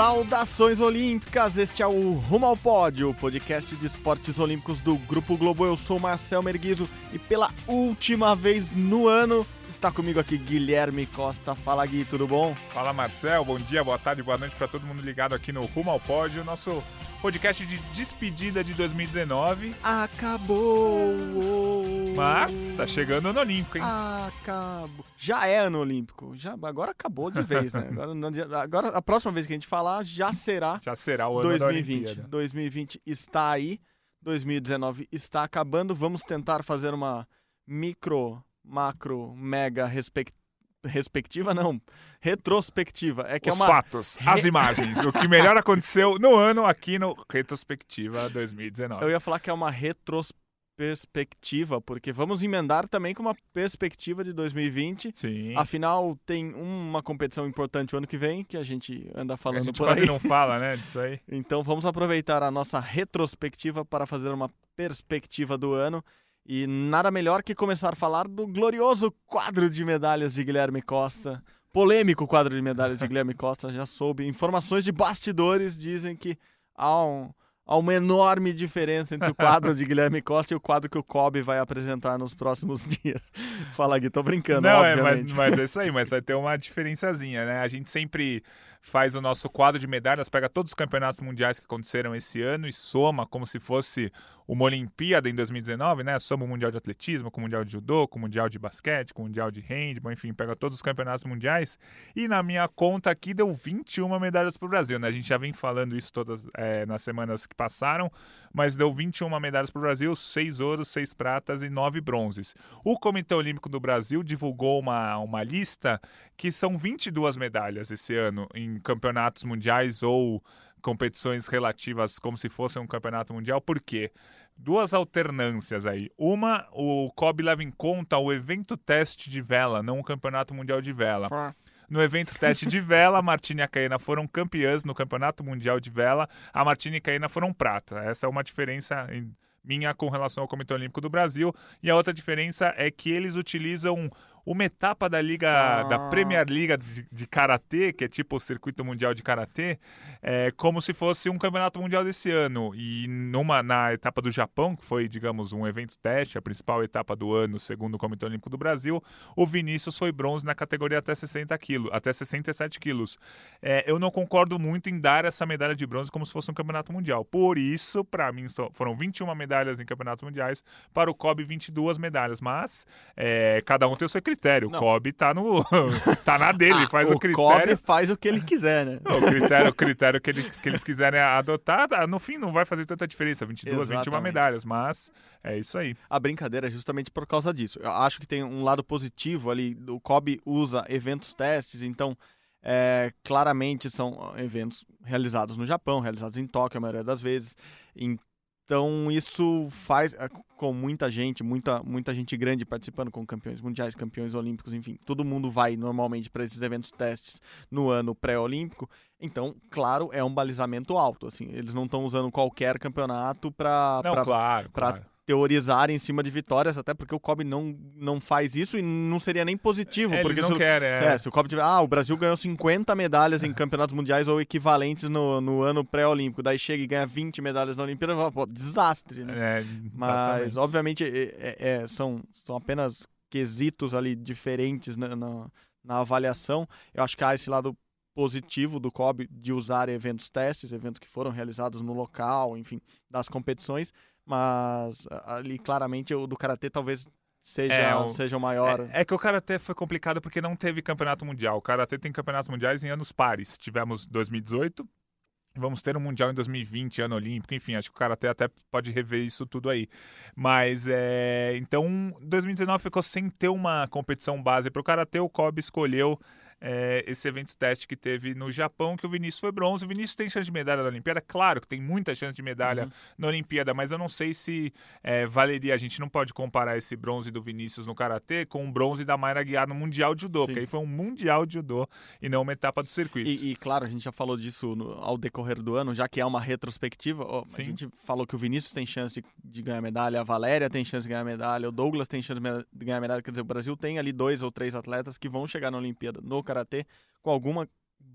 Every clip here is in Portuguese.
Saudações olímpicas, este é o Rumo ao Pódio, podcast de esportes olímpicos do Grupo Globo. Eu sou Marcel Merguizo e pela última vez no ano está comigo aqui Guilherme Costa. Fala Gui, tudo bom? Fala Marcel, bom dia, boa tarde, boa noite para todo mundo ligado aqui no Rumo ao Pódio, nosso podcast de despedida de 2019. Acabou! Mas tá chegando ano olímpico, hein? Acabou. Já é ano olímpico. Já, agora acabou de vez, né? Agora, agora a próxima vez que a gente falar já será. Já será o ano 2020. 2020 está aí. 2019 está acabando. Vamos tentar fazer uma micro, macro, mega respect respectiva não, retrospectiva. É que Os é uma fatos, as imagens, o que melhor aconteceu no ano aqui no Retrospectiva 2019. Eu ia falar que é uma retrospectiva, porque vamos emendar também com uma perspectiva de 2020. Sim. Afinal, tem uma competição importante o ano que vem, que a gente anda falando a gente por quase aí. não fala, né, disso aí. Então vamos aproveitar a nossa retrospectiva para fazer uma perspectiva do ano. E nada melhor que começar a falar do glorioso quadro de medalhas de Guilherme Costa. Polêmico quadro de medalhas de Guilherme Costa, já soube. Informações de bastidores dizem que há, um, há uma enorme diferença entre o quadro de Guilherme Costa e o quadro que o Kobe vai apresentar nos próximos dias. Fala, Gui, tô brincando, Não, é, obviamente. mas, mas é isso aí, mas vai ter uma diferençazinha, né? A gente sempre faz o nosso quadro de medalhas, pega todos os campeonatos mundiais que aconteceram esse ano e soma como se fosse uma Olimpíada em 2019, né? Soma o Mundial de Atletismo, com o Mundial de Judô, com o Mundial de Basquete, com o Mundial de Handball, enfim, pega todos os campeonatos mundiais. E na minha conta aqui deu 21 medalhas para o Brasil, né? A gente já vem falando isso todas é, nas semanas que passaram, mas deu 21 medalhas para o Brasil, 6 ouros, 6 pratas e 9 bronzes. O Comitê Olímpico do Brasil divulgou uma, uma lista que são 22 medalhas esse ano em campeonatos mundiais ou competições relativas como se fosse um campeonato mundial. Por quê? Duas alternâncias aí. Uma, o COB leva em conta o evento teste de vela, não o campeonato mundial de vela. No evento teste de vela, a Martina e a Caena foram campeãs no campeonato mundial de vela. A Martina e a Caena foram prata. Essa é uma diferença minha com relação ao Comitê Olímpico do Brasil. E a outra diferença é que eles utilizam uma etapa da liga ah. da Premier Liga de, de karatê, que é tipo o circuito mundial de karatê, é como se fosse um campeonato mundial desse ano. E numa na etapa do Japão, que foi, digamos, um evento teste, a principal etapa do ano, segundo o Comitê Olímpico do Brasil, o Vinícius foi bronze na categoria até 60 quilos, até 67 quilos. É, eu não concordo muito em dar essa medalha de bronze como se fosse um campeonato mundial. Por isso, para mim, foram 21 medalhas em campeonatos mundiais, para o COB 22 medalhas, mas é, cada um tem o seu critério. O Kobe tá no tá na dele, Ah, faz o o critério. Kobe faz o que ele quiser, né? O critério, o critério que, ele- que eles quiserem adotar, tá, no fim não vai fazer tanta diferença, 22, 21 Exatamente. medalhas, mas é isso aí. A brincadeira é justamente por causa disso. Eu acho que tem um lado positivo ali. O Kobe usa eventos testes, então é, claramente são eventos realizados no Japão, realizados em Tóquio a maioria das vezes. Então isso faz é, com muita gente, muita, muita gente grande participando, com campeões mundiais, campeões olímpicos, enfim, todo mundo vai normalmente para esses eventos testes no ano pré-olímpico. Então, claro, é um balizamento alto. Assim, eles não estão usando qualquer campeonato para Não, claro, pra claro. Teorizar em cima de vitórias, até porque o Kobe não, não faz isso e não seria nem positivo. É, porque se, querem, é. é, se o Kobe tiver, ah, o Brasil ganhou 50 medalhas em campeonatos mundiais ou equivalentes no, no ano pré-olímpico, daí chega e ganha 20 medalhas na Olimpíada, pô, desastre, né? É, Mas, obviamente, é- é- é, são, são apenas quesitos ali diferentes na, na, na avaliação. Eu acho que há esse lado positivo do COB de usar eventos testes, eventos que foram realizados no local, enfim, das competições, mas ali claramente o do Karatê talvez seja, É, o- seja o maior. É, é que o Karatê foi complicado porque não teve campeonato mundial. O Karatê tem campeonatos mundiais em anos pares. Tivemos 2018, vamos ter um mundial em 2020, ano olímpico, enfim, acho que o Karatê até pode rever isso tudo aí. Mas, é... Então, 2019 ficou sem ter uma competição base para o Karatê, o Kobe escolheu é, esse evento teste que teve no Japão, que o Vinícius foi bronze. O Vinícius tem chance de medalha na Olimpíada? Claro que tem muita chance de medalha uhum. na Olimpíada, mas eu não sei se é, valeria. A gente não pode comparar esse bronze do Vinícius no Karatê com o bronze da Mayra Guiar no Mundial de Judô, Sim. porque aí foi um Mundial de Judô e não uma etapa do circuito. E, e claro, a gente já falou disso no, ao decorrer do ano, já que é uma retrospectiva. A gente falou que o Vinícius tem chance de ganhar medalha, a Valéria tem chance de ganhar medalha, o Douglas tem chance de ganhar medalha. Quer dizer, o Brasil tem ali dois ou três atletas que vão chegar na Olimpíada no Karatê com alguma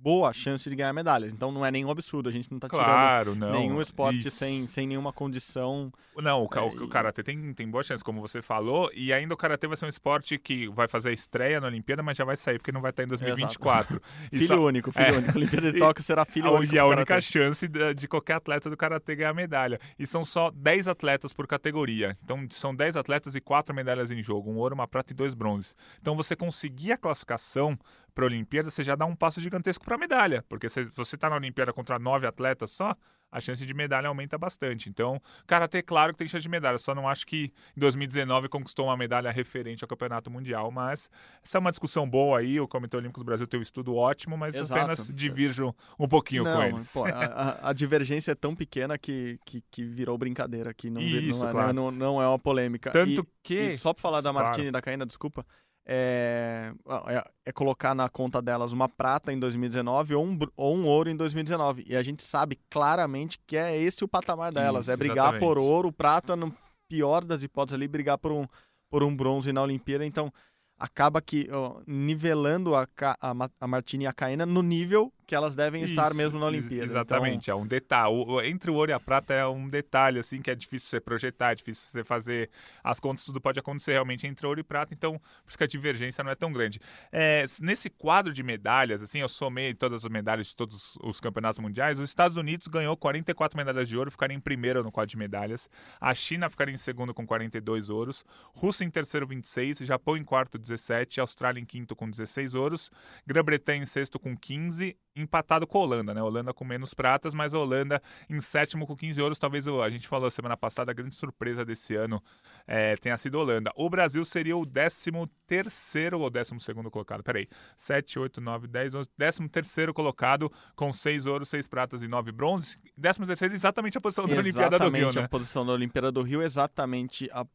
boa chance de ganhar medalhas. Então não é nenhum absurdo, a gente não está claro, tirando não. nenhum esporte sem, sem nenhuma condição. Não, o, é, o, o karatê tem, tem boa chance, como você falou, e ainda o karatê vai ser um esporte que vai fazer a estreia na Olimpíada, mas já vai sair porque não vai estar em 2024. filho só... único, filho é. único. Olimpíada de Tóquio será filho único. E a única chance de, de, qualquer atleta do karatê ganhar medalha. E são só 10 atletas por categoria. Então são 10 atletas e 4 medalhas em jogo, um ouro, uma prata e dois bronzes. Então você conseguir a classificação para a Olimpíada, você já dá um passo gigantesco para medalha, porque se você está na Olimpíada contra nove atletas só, a chance de medalha aumenta bastante. Então, Karatê, claro que tem chance de medalha, só não acho que em 2019 conquistou uma medalha referente ao Campeonato Mundial, mas essa é uma discussão boa aí, o Comitê Olímpico do Brasil tem um estudo ótimo, mas Exato. apenas divirjo um pouquinho não, com eles. Pô, a, a, divergência é tão pequena que, que, que virou brincadeira, que não, Isso, não, é, claro. não, não, é uma polêmica. Tanto e, que... E só para falar da Martini claro. e da Caína, desculpa, é, é, é, colocar na conta delas uma prata em 2019 ou um, ou um ouro em 2019. E a gente sabe claramente que é esse o patamar delas: Isso, é brigar exatamente. por ouro, prata, no pior das hipóteses ali, brigar por um, por um bronze na Olimpíada. Então acaba que ó, nivelando a, a, a Martini e a Caena no nível que elas devem Isso, estar mesmo na Olimpíada. Exatamente, então... é um detalhe. Entre o ouro e a prata é um detalhe assim que é difícil você projetar, é difícil você fazer as contas, tudo pode acontecer realmente entre ouro e prata, então por isso que a divergência não é tão grande. É, nesse quadro de medalhas, assim, eu somei todas as medalhas de todos os campeonatos mundiais. Os Estados Unidos ganhou 44 medalhas de ouro, ficaram em primeiro no quadro de medalhas. A China ficaria em segundo com 42 ouros, Rússia em terceiro 26, Japão em quarto 17, Austrália em quinto com 16 ouros, Grã-Bretanha em sexto com 15 empatado com a Holanda, né? A Holanda com menos pratas, mas a Holanda em sétimo com 15 ouros. Talvez a gente falou semana passada, a grande surpresa desse ano é, tenha sido a Holanda. O Brasil seria o 13 terceiro ou 12 segundo colocado. Peraí, 7, 8, 9, 10, 11, 13 terceiro colocado com 6 ouros, 6 pratas e 9 bronzes. 13 terceiro exatamente a posição da Olimpíada do Rio, Exatamente a posição da Olimpíada do Rio, exatamente a,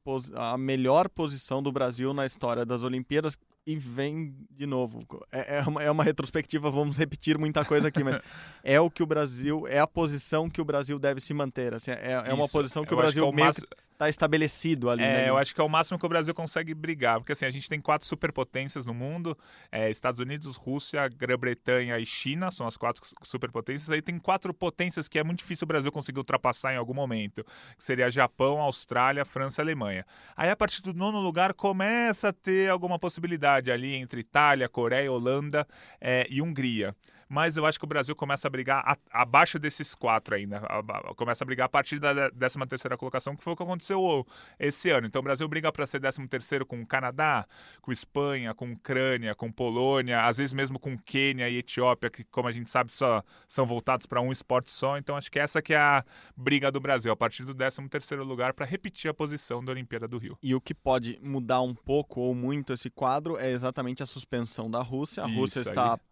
a melhor posição do Brasil na história das Olimpíadas e vem de novo. É, é, uma, é uma retrospectiva, vamos repetir muita coisa aqui, mas é o que o Brasil, é a posição que o Brasil deve se manter. Assim, é, é uma posição que o Brasil que é o meio está estabelecido ali. É, né? eu acho que é o máximo que o Brasil consegue brigar, porque assim, a gente tem quatro superpotências no mundo, é, Estados Unidos, Rússia, Grã-Bretanha e China, são as quatro superpotências, aí tem quatro potências que é muito difícil o Brasil conseguir ultrapassar em algum momento, que seria Japão, Austrália, França e Alemanha. Aí a partir do nono lugar começa a ter alguma possibilidade ali entre Itália, Coreia, Holanda é, e Hungria mas eu acho que o Brasil começa a brigar a, abaixo desses quatro ainda. A, a, começa a brigar a partir da 13 terceira colocação, que foi o que aconteceu esse ano. Então o Brasil briga para ser 13 terceiro com o Canadá, com Espanha, com Ucrânia, com Polônia, às vezes mesmo com Quênia e Etiópia, que como a gente sabe só são voltados para um esporte só. Então acho que essa que é a briga do Brasil, a partir do 13 terceiro lugar para repetir a posição da Olimpíada do Rio. E o que pode mudar um pouco ou muito esse quadro é exatamente a suspensão da Rússia. A Isso, Rússia está aí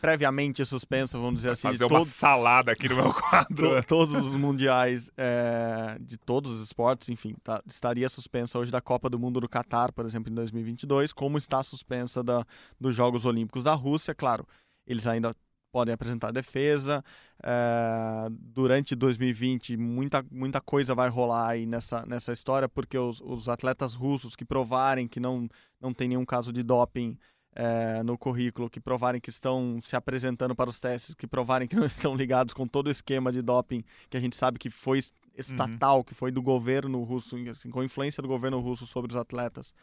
previamente suspensa, vamos dizer assim. Fazer uma todo, salada aqui no meu quadro. To, todos os mundiais é, de todos os esportes, enfim, tá, estaria suspensa hoje da Copa do Mundo do Catar, por exemplo, em 2022, como está suspensa da, dos Jogos Olímpicos da Rússia. Claro, eles ainda podem apresentar defesa. É, durante 2020, muita, muita coisa vai rolar aí nessa, nessa história, porque os, os atletas russos que provarem que não, não tem nenhum caso de doping é, no currículo, que provarem que estão se apresentando para os testes, que provarem que não estão ligados com todo o esquema de doping que a gente sabe que foi estatal, uhum. que foi do governo russo, assim, com influência do governo russo sobre os atletas.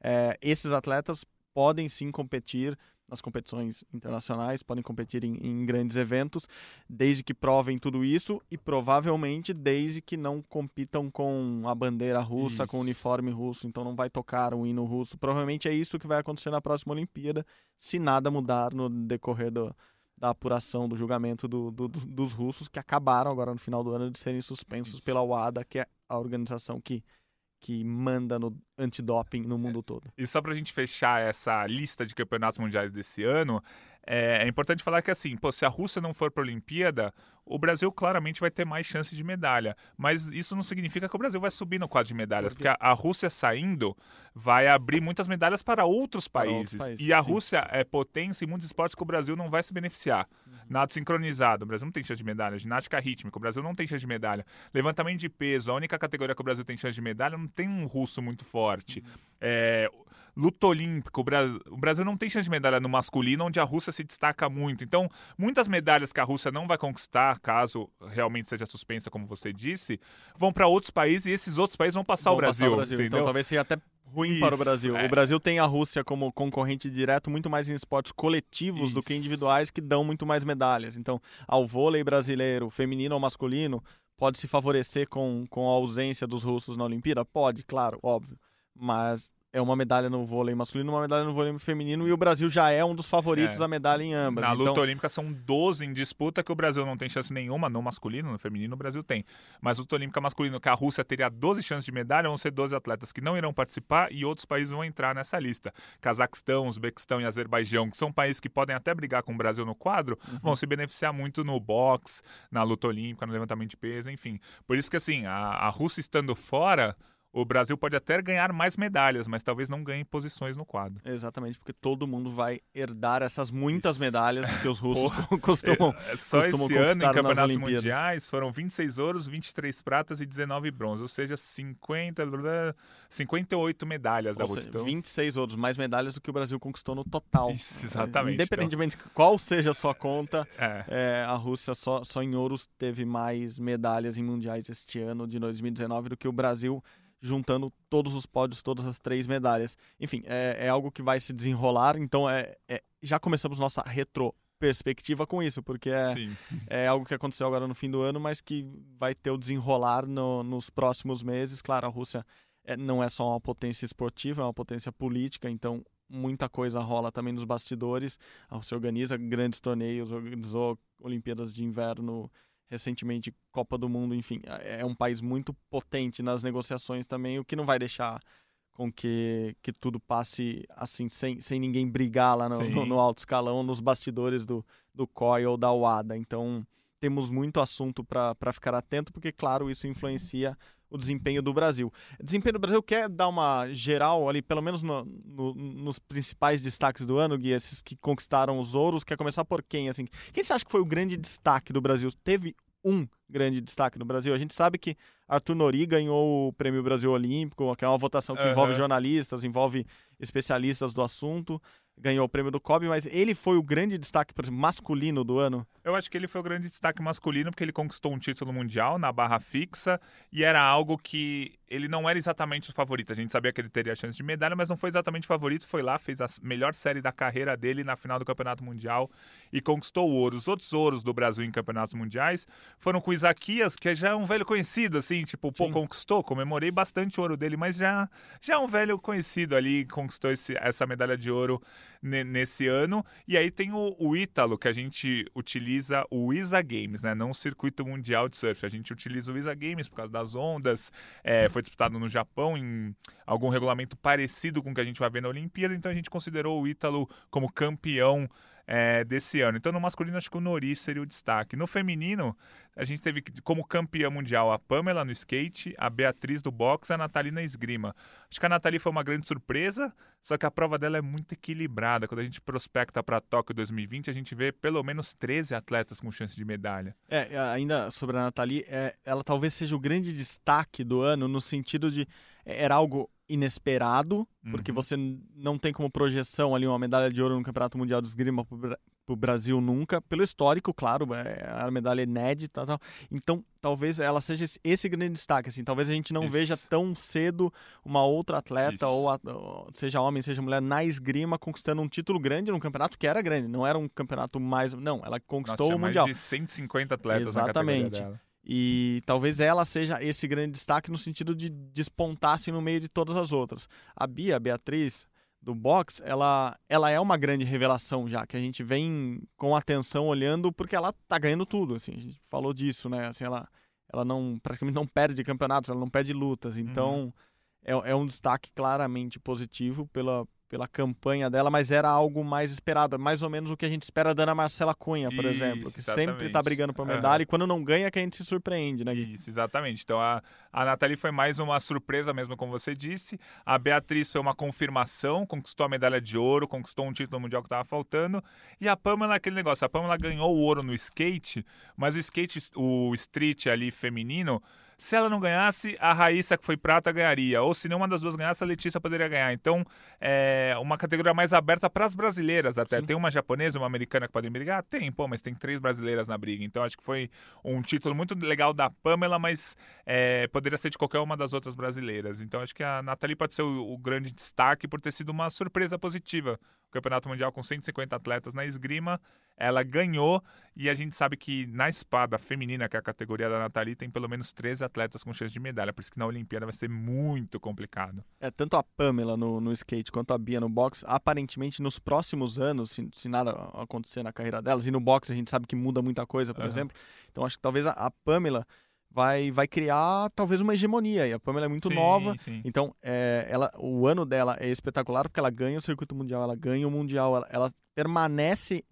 É, esses atletas podem sim competir nas competições internacionais, podem competir em, em, grandes eventos, desde que provem tudo isso e provavelmente desde que não compitam com a bandeira russa, isso. com o uniforme russo, então não vai tocar o hino russo. Provavelmente é isso que vai acontecer na próxima Olimpíada, se nada mudar no decorrer do, da apuração do julgamento do, do, dos russos, que acabaram agora no final do ano de serem suspensos isso. pela UADA, que é a organização que que manda no antidoping no mundo todo. E só pra gente fechar essa lista de campeonatos mundiais desse ano, é, é importante falar que assim, pô, se a Rússia não for para a Olimpíada, o Brasil claramente vai ter mais chance de medalha. Mas isso não significa que o Brasil vai subir no quadro de medalhas, porque a, a Rússia saindo vai abrir muitas medalhas para outros países. Para outros países e a sim. Rússia é potência em muitos esportes que o Brasil não vai se beneficiar. Uhum. Nado sincronizado, o Brasil não tem chance de medalha. Ginástica rítmica, o Brasil não tem chance de medalha. Levantamento de peso, a única categoria que o Brasil tem chance de medalha não tem um russo muito forte. Uhum. É, luta olímpica, o Brasil, não tem chance de medalha no masculino, onde a Rússia se destaca muito. Então, muitas medalhas que a Rússia não vai conquistar, caso realmente seja suspensa, como você disse, vão para outros países e esses outros países vão passar, vão o, Brasil, passar o Brasil. Então? Então, talvez seja até ruim Isso, para o Brasil. É. O Brasil tem a Rússia como concorrente direto muito mais em esportes coletivos Isso. do que individuais que dão muito mais medalhas. Então, ao vôlei brasileiro, feminino ou masculino, pode se favorecer com, com a ausência dos russos na Olimpíada? Pode, claro, óbvio. Mas é uma medalha no vôlei masculino, uma medalha no vôlei feminino e o Brasil já é um dos favoritos é. da medalha em ambas. Na então... luta olímpica são 12 em disputa que o Brasil não tem chance nenhuma no masculino, no feminino o Brasil tem. Mas luta olímpica masculino que a Rússia teria 12 chances de medalha, vão ser 12 atletas que não irão participar e outros países vão entrar nessa lista. Cazaquistão, Uzbequistão e Azerbaijão, que são países que podem até brigar com o Brasil no quadro, uhum. vão se beneficiar muito no boxe, na luta olímpica, no levantamento de peso, enfim. Por isso que assim, a, a Rússia estando fora o Brasil pode até ganhar mais medalhas, mas talvez não ganhe posições no quadro. Exatamente, porque todo mundo vai herdar essas muitas Isso. medalhas que os russos costumam, é, Só costumam esse ano em campeonatos mundiais foram 26 ouros, 23 pratas e 19 bronze, ou seja, 50, 58 medalhas ou da Rússia. Seja, 26 ouros, mais medalhas do que o Brasil conquistou no total. Isso, exatamente. Independentemente então... qual seja a sua conta, é. É, a Rússia só, só em ouros teve mais medalhas em mundiais este ano de 2019 do que o Brasil juntando todos os pódios, todas as três medalhas. Enfim, é, é algo que vai se desenrolar, então é, é já começamos nossa retro perspectiva com isso, porque é, é algo que aconteceu agora no fim do ano, mas que vai ter o desenrolar no, nos próximos meses. Claro, a Rússia é, não é só uma potência esportiva, é uma potência política, então muita coisa rola também nos bastidores. A Rússia organiza grandes torneios, organizou Olimpíadas de Inverno recentemente Copa do Mundo, enfim, é, é um país muito potente nas negociações também, o que não vai deixar com que, que tudo passe assim, sem, sem ninguém brigar lá no, no, no alto escalão, nos bastidores do, do COI ou da UADA. Então, temos muito assunto para ficar atento, porque, claro, isso influencia o desempenho do Brasil. O desempenho do Brasil quer dar uma geral ali, pelo menos no, no, nos principais destaques do ano, Gui, esses que conquistaram os ouros. Quer começar por quem? Assim, quem você acha que foi o grande destaque do Brasil? Teve um grande destaque no Brasil. A gente sabe que Arthur Nori ganhou o Prêmio Brasil Olímpico, que é uma votação que uhum. envolve jornalistas, envolve especialistas do assunto ganhou o prêmio do Kobe, mas ele foi o grande destaque masculino do ano? Eu acho que ele foi o grande destaque masculino porque ele conquistou um título mundial na barra fixa e era algo que ele não era exatamente o favorito. A gente sabia que ele teria a chance de medalha, mas não foi exatamente o favorito. Foi lá, fez a melhor série da carreira dele na final do Campeonato Mundial e conquistou o ouro. Os outros ouros do Brasil em campeonatos mundiais foram com o Isaquias, que já é um velho conhecido, assim, tipo, pô, Sim. conquistou, comemorei bastante o ouro dele, mas já, já é um velho conhecido ali, conquistou esse, essa medalha de ouro nesse ano. E aí tem o, o Ítalo, que a gente utiliza o ISA Games, né? Não o circuito mundial de surf. A gente utiliza o ISA Games por causa das ondas. É, foi disputado no Japão em algum regulamento parecido com o que a gente vai ver na Olimpíada. Então a gente considerou o Ítalo como campeão é, desse ano. Então, no masculino, acho que o Nori seria o destaque. No feminino, a gente teve como campeã mundial a Pamela no skate, a Beatriz do boxe a Nathalie na esgrima. Acho que a Nathalie foi uma grande surpresa, só que a prova dela é muito equilibrada. Quando a gente prospecta para Tóquio 2020, a gente vê pelo menos 13 atletas com chance de medalha. É, ainda sobre a Nathalie, é, ela talvez seja o grande destaque do ano no sentido de é, era algo inesperado, uhum. porque você não tem como projeção ali uma medalha de ouro no Campeonato Mundial de Esgrima para o Brasil nunca, pelo histórico, claro, é a medalha inédita, tal. então talvez ela seja esse grande destaque, assim, talvez a gente não Isso. veja tão cedo uma outra atleta, ou, a, seja homem, seja mulher, na esgrima conquistando um título grande num campeonato que era grande, não era um campeonato mais, não, ela conquistou Nossa, o Mundial. mais de 150 atletas Exatamente. na categoria dela. E talvez ela seja esse grande destaque no sentido de despontar-se no meio de todas as outras. A Bia, a Beatriz, do box, ela, ela é uma grande revelação já, que a gente vem com atenção olhando porque ela tá ganhando tudo, assim, a gente falou disso, né, assim, ela, ela não, praticamente não perde campeonatos, ela não perde lutas, então uhum. é, é um destaque claramente positivo pela, pela campanha dela, mas era algo mais esperado, mais ou menos o que a gente espera da Ana Marcela Cunha, por Isso, exemplo, que exatamente. sempre tá brigando por medalha Aham. e quando não ganha que a gente se surpreende, né? Gui? Isso, exatamente. Então a, a Nathalie foi mais uma surpresa mesmo, como você disse. A Beatriz foi uma confirmação, conquistou a medalha de ouro, conquistou um título mundial que estava faltando. E a Pamela, aquele negócio, a Pamela ganhou o ouro no skate, mas o skate, o street ali feminino, se ela não ganhasse, a Raíssa, que foi prata, ganharia. Ou se nenhuma das duas ganhasse, a Letícia poderia ganhar. Então, é uma categoria mais aberta para as brasileiras até. Sim. Tem uma japonesa e uma americana que podem brigar? Tem, pô, mas tem três brasileiras na briga. Então, acho que foi um título muito legal da Pamela, mas é, poderia ser de qualquer uma das outras brasileiras. Então, acho que a Nathalie pode ser o, o grande destaque por ter sido uma surpresa positiva. O Campeonato Mundial com 150 atletas na esgrima, ela ganhou e a gente sabe que na espada feminina, que é a categoria da Nathalie, tem pelo menos 13 atletas com chance de medalha, por isso que na Olimpíada vai ser muito complicado. É, tanto a Pamela no, no skate quanto a Bia no boxe, aparentemente nos próximos anos, se, se nada acontecer na carreira delas, e no boxe a gente sabe que muda muita coisa, por Aham. exemplo, então acho que talvez a, a Pamela vai, vai criar talvez uma hegemonia, e a Pamela é muito Sim, nova, sim. então é, ela, o ano dela é espetacular porque ela ganha o circuito mundial, ela ganha o mundial, ela, ela permanece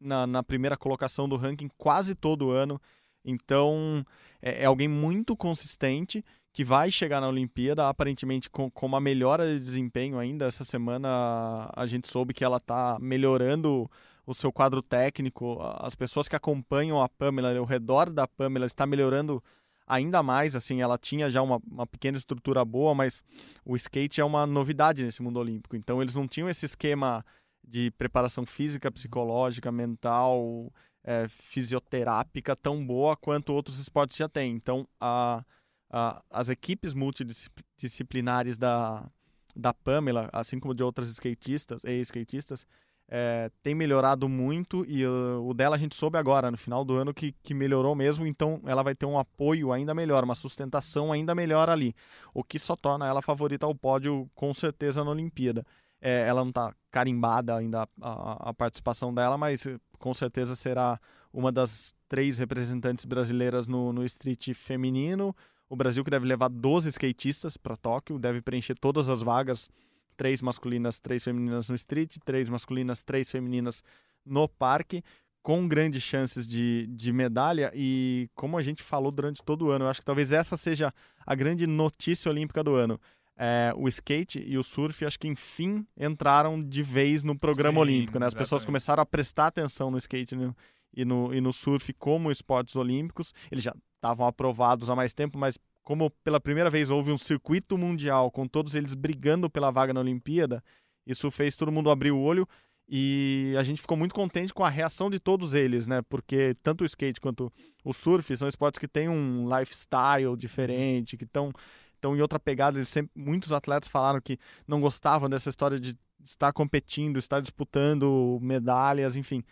na, na primeira colocação do ranking quase todo ano, então é, é alguém muito consistente que vai chegar na Olimpíada, aparentemente com, com uma melhora de desempenho ainda. Essa semana a gente soube que ela está melhorando o seu quadro técnico. As pessoas que acompanham a Pamela ao redor da Pamela está melhorando ainda mais. Assim, ela tinha já uma, uma pequena estrutura boa, mas o skate é uma novidade nesse mundo olímpico. Então eles não tinham esse esquema de preparação física, psicológica, mental, é, fisioterápica tão boa quanto outros esportes já têm. Então a a- as equipes multidisciplinares da, da Pamela, assim como de outras skatistas e skatistas, é, tem melhorado muito e uh, o dela a gente soube agora, no final do ano, que, que melhorou mesmo, então ela vai ter um apoio ainda melhor, uma sustentação ainda melhor ali, o que só torna ela favorita ao pódio com certeza na Olimpíada. É, ela não está carimbada ainda a, a- a participação dela, mas eh, com certeza será uma das três representantes brasileiras no, no street feminino. O Brasil que deve levar 12 skatistas para Tóquio, deve preencher todas as vagas, três masculinas, três femininas no street, três masculinas, três femininas no parque, com grandes chances de, de medalha. E como a gente falou durante todo o ano, eu acho que talvez essa seja a grande notícia olímpica do ano. É, o skate e o surf, acho que enfim entraram de vez no programa Sim, olímpico. Né? As pessoas exatamente. começaram a prestar atenção no skate e no, e no, e no surf como esportes olímpicos. Eles já estavam aprovados há mais tempo, mas como pela primeira vez houve um circuito mundial com todos eles brigando pela vaga na Olimpíada, isso fez todo mundo abrir o olho e a gente ficou muito contente com a reação de todos eles, né? Porque tanto o skate quanto o surf são esportes que têm um lifestyle diferente, que estão estão em outra pegada. Eles sempre, muitos atletas falaram que não gostavam dessa história de estar competindo, estar disputando medalhas, enfim.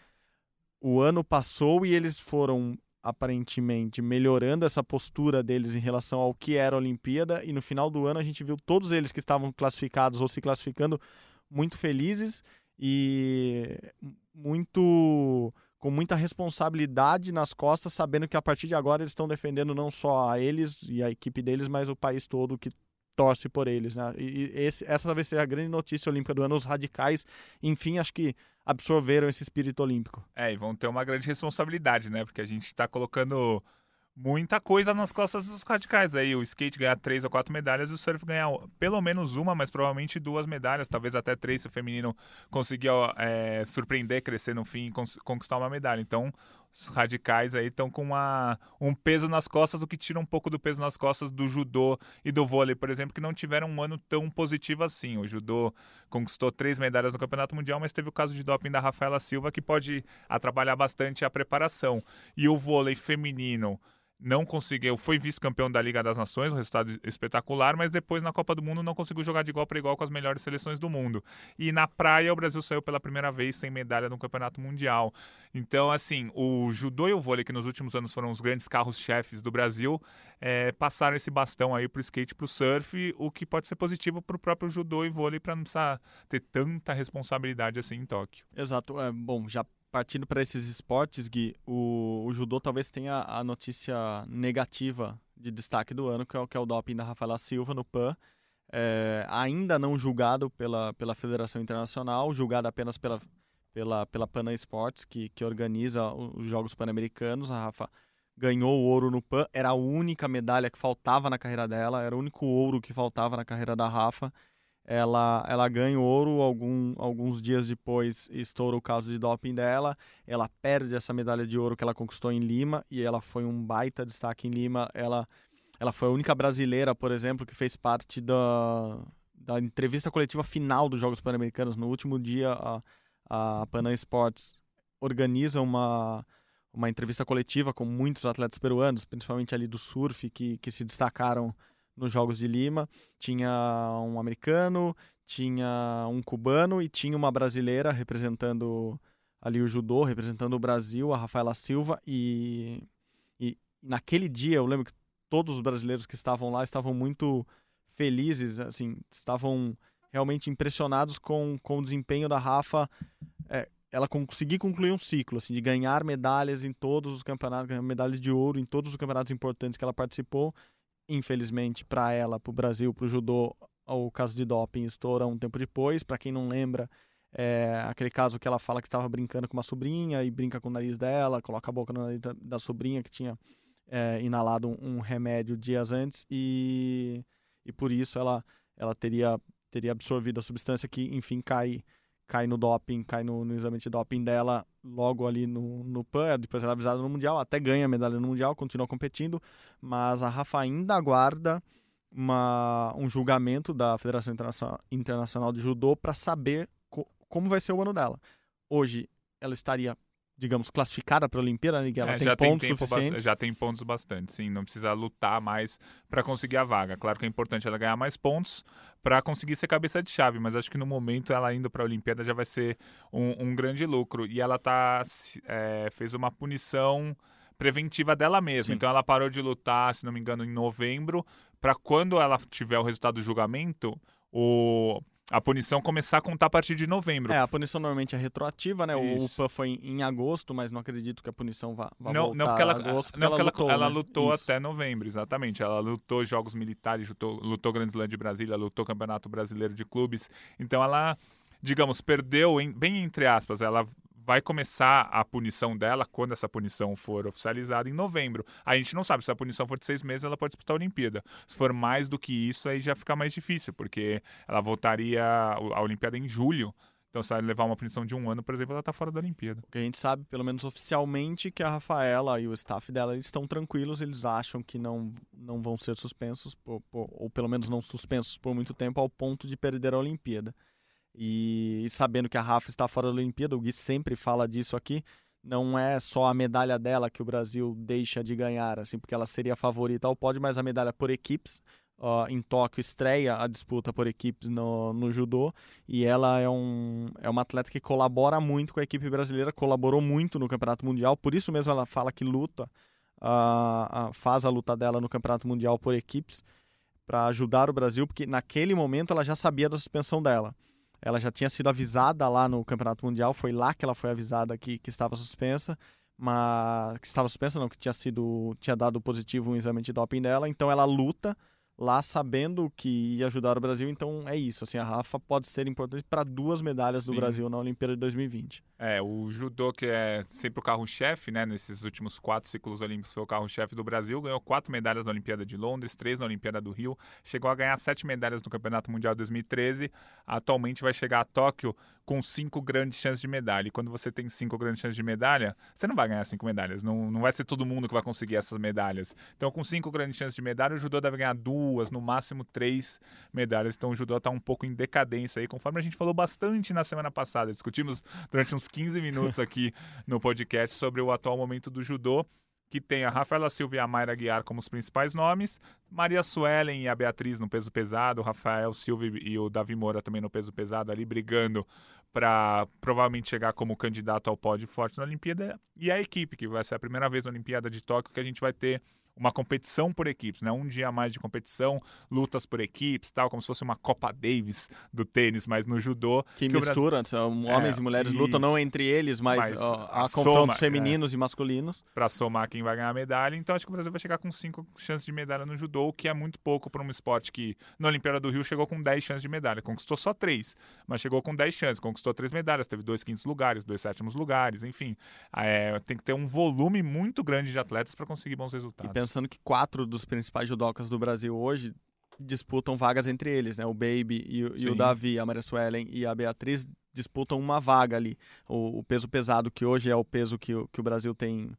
O ano passou e eles foram aparentemente melhorando essa postura deles em relação ao que era a Olimpíada e no final do ano a gente viu todos eles que estavam classificados ou se classificando muito felizes e muito com muita responsabilidade nas costas, sabendo que a partir de agora eles estão defendendo não só a eles e a equipe deles, mas o país todo que torce por eles, né? E esse, essa talvez seja a grande notícia olímpica do ano. Os radicais, enfim, acho que absorveram esse espírito olímpico. É, e vão ter uma grande responsabilidade, né? Porque a gente está colocando muita coisa nas costas dos radicais aí. O skate ganhar três ou quatro medalhas e o surf ganhar pelo menos uma, mas provavelmente duas medalhas, talvez até três se o feminino conseguir é, surpreender, crescer no fim e conquistar uma medalha. Então, os radicais aí estão com uma, um peso nas costas, o que tira um pouco do peso nas costas do judô e do vôlei, por exemplo, que não tiveram um ano tão positivo assim. O judô conquistou três medalhas no Campeonato Mundial, mas teve o caso de doping da Rafaela Silva, que pode atrapalhar bastante a preparação. E o vôlei feminino não conseguiu, foi vice-campeão da Liga das Nações, um resultado espetacular, mas depois na Copa do Mundo não conseguiu jogar de igual para igual com as melhores seleções do mundo. E na praia o Brasil saiu pela primeira vez sem medalha no Campeonato Mundial. Então, assim, o judô e o vôlei, que nos últimos anos foram os grandes carros-chefes do Brasil, é, passaram esse bastão aí pro skate e pro surf, o que pode ser positivo pro próprio judô e vôlei para não precisar ter tanta responsabilidade assim em Tóquio. Exato. É, bom, já partindo para esses esportes, Gui, o, o judô talvez tenha a notícia negativa de destaque do ano, que é, o- que é o doping da Rafaela Silva no PAN. é, ainda não julgado pela, pela Federação Internacional, julgado apenas pela, pela, pela Pan Sports, que, que organiza os Jogos Pan-Americanos. A Rafa ganhou o ouro no PAN, era a única medalha que faltava na carreira dela, era o único ouro que faltava na carreira da Rafa. Ela, ela ganha ouro, algum, alguns dias depois estoura o caso de doping dela, ela perde essa medalha de ouro que ela conquistou em Lima, e ela foi um baita destaque em Lima, ela, ela foi a única brasileira, por exemplo, que fez parte da, da entrevista coletiva final dos Jogos Pan-Americanos, no último dia a, a Panam Sports organiza uma, uma entrevista coletiva com muitos atletas peruanos, principalmente ali do surf, que, que se destacaram nos Jogos de Lima. Tinha um americano, tinha um cubano e tinha uma brasileira representando ali o judô, representando o Brasil, a Rafaela Silva. E, e naquele dia eu lembro que todos os brasileiros que estavam lá estavam muito felizes, assim, estavam realmente impressionados com, com o desempenho da Rafa. É, ela conseguir concluir um ciclo, assim, de ganhar medalhas em todos os campeonatos, medalhas de ouro em todos os campeonatos importantes que ela participou. Infelizmente, para ela, para o Brasil, para o judô, o caso de doping estoura um tempo depois. Para quem não lembra, é aquele caso que ela fala que estava brincando com uma sobrinha e brinca com o nariz dela, coloca a boca no nariz da, da sobrinha que tinha é, inalado um, um, remédio dias antes e, e por isso ela, ela teria, teria absorvido a substância que, enfim, cai cai no doping, cai no, no, exame de doping dela logo ali no, no PAN, depois ela é avisada no Mundial, até ganha medalha no Mundial, continua competindo, mas a Rafa ainda aguarda uma, um julgamento da Federação Internacional, Internacional de Judô para saber co como vai ser o ano dela. Hoje ela estaria digamos, classificada para a Olimpíada, né, Ela é, tem pontos suficientes. Já tem pontos bastante, sim. Não precisa lutar mais para conseguir a vaga. Claro que é importante ela ganhar mais pontos para conseguir ser cabeça de chave, mas acho que no momento ela indo para a Olimpíada já vai ser um, um, grande lucro. E ela tá, é, fez uma punição preventiva dela mesma. Sim. Então ela parou de lutar, se não me engano, em novembro, para quando ela tiver o resultado do julgamento, o a punição começar a contar a partir de novembro. É, a punição normalmente é retroativa, né? Isso. O UPA foi em, agosto, mas não acredito que a punição vá, vá não, voltar não porque ela, agosto, porque não, ela, lutou, ela, né? lutou até novembro, exatamente. Ela lutou jogos militares, lutou, lutou Grand Slam de Brasília, lutou Campeonato Brasileiro de Clubes. Então ela, digamos, perdeu, em, bem entre aspas, ela vai começar a punição dela quando essa punição for oficializada em novembro. A gente não sabe se a punição for de seis meses, ela pode disputar a Olimpíada. Se for mais do que isso, aí já fica mais difícil, porque ela voltaria a Olimpíada em julho. Então, se ela levar uma punição de um ano, por exemplo, ela está fora da Olimpíada. O que a gente sabe, pelo menos oficialmente, que a Rafaela e o staff dela estão tranquilos, eles acham que não, não vão ser suspensos, por, por, ou pelo menos não suspensos por muito tempo, ao ponto de perder a Olimpíada. E, sabendo que a Rafa está fora da Olimpíada, o Gui sempre fala disso aqui, não é só a medalha dela que o Brasil deixa de ganhar, assim, porque ela seria a favorita ao pódio, mas a medalha por equipes. Uh, em Tóquio estreia a disputa por equipes no, no judô e ela é, um, é uma atleta que colabora muito com a equipe brasileira, colaborou muito no Campeonato Mundial, por isso mesmo ela fala que luta, uh, uh, faz a luta dela no Campeonato Mundial por equipes para ajudar o Brasil, porque naquele momento ela já sabia da suspensão dela. Ela já tinha sido avisada lá no Campeonato Mundial, foi lá que ela foi avisada que, que estava suspensa, mas que estava suspensa não, que tinha sido tinha dado positivo um exame de doping dela, então ela luta lá sabendo que ia ajudar o Brasil, então é isso, assim, a Rafa pode ser importante para duas medalhas Sim. do Brasil na Olimpíada de 2020. É, o judô que é sempre o carro-chefe, né, nesses últimos quatro ciclos olímpicos foi o carro-chefe do Brasil, ganhou quatro medalhas na Olimpíada de Londres, três na Olimpíada do Rio, chegou a ganhar sete medalhas no Campeonato Mundial de 2013, atualmente vai chegar a Tóquio com cinco grandes chances de medalha, e quando você tem cinco grandes chances de medalha, você não vai ganhar cinco medalhas, não, não vai ser todo mundo que vai conseguir essas medalhas. Então com cinco grandes chances de medalha, o judô deve ganhar duas no máximo três medalhas. Então o judô está um pouco em decadência aí, conforme a gente falou bastante na semana passada. Discutimos durante uns 15 minutos aqui no podcast sobre o atual momento do judô que tem a Rafaela Silva e a Mayra Guiar como os principais nomes, Maria Suelen e a Beatriz no peso pesado, o Rafael Silva e o Davi Moura também no peso pesado ali brigando para provavelmente chegar como candidato ao pódio forte na Olimpíada. E a equipe que vai ser a primeira vez na Olimpíada de Tóquio que a gente vai ter uma competição por equipes, né? Um dia a mais de competição, lutas por equipes, tal, como se fosse uma Copa Davis do tênis, mas no judô. Que, que mistura, Brasil... homens é, e mulheres isso. lutam não entre eles, mas, mas ó, há confrontos femininos é, e masculinos. Para somar quem vai ganhar a medalha. Então acho que o Brasil vai chegar com cinco chances de medalha no judô, o que é muito pouco para um esporte que na Olimpíada do Rio chegou com 10 chances de medalha. Conquistou só três, mas chegou com 10 chances, conquistou três medalhas, teve dois quintos lugares, dois sétimos lugares, enfim. É, tem que ter um volume muito grande de atletas para conseguir bons resultados. Pensando que quatro dos principais judocas do Brasil hoje disputam vagas entre eles, né? O Baby e, e o Davi, a Maria Suelen e a Beatriz disputam uma vaga ali. O, o peso pesado, que hoje é o peso que, que o Brasil tem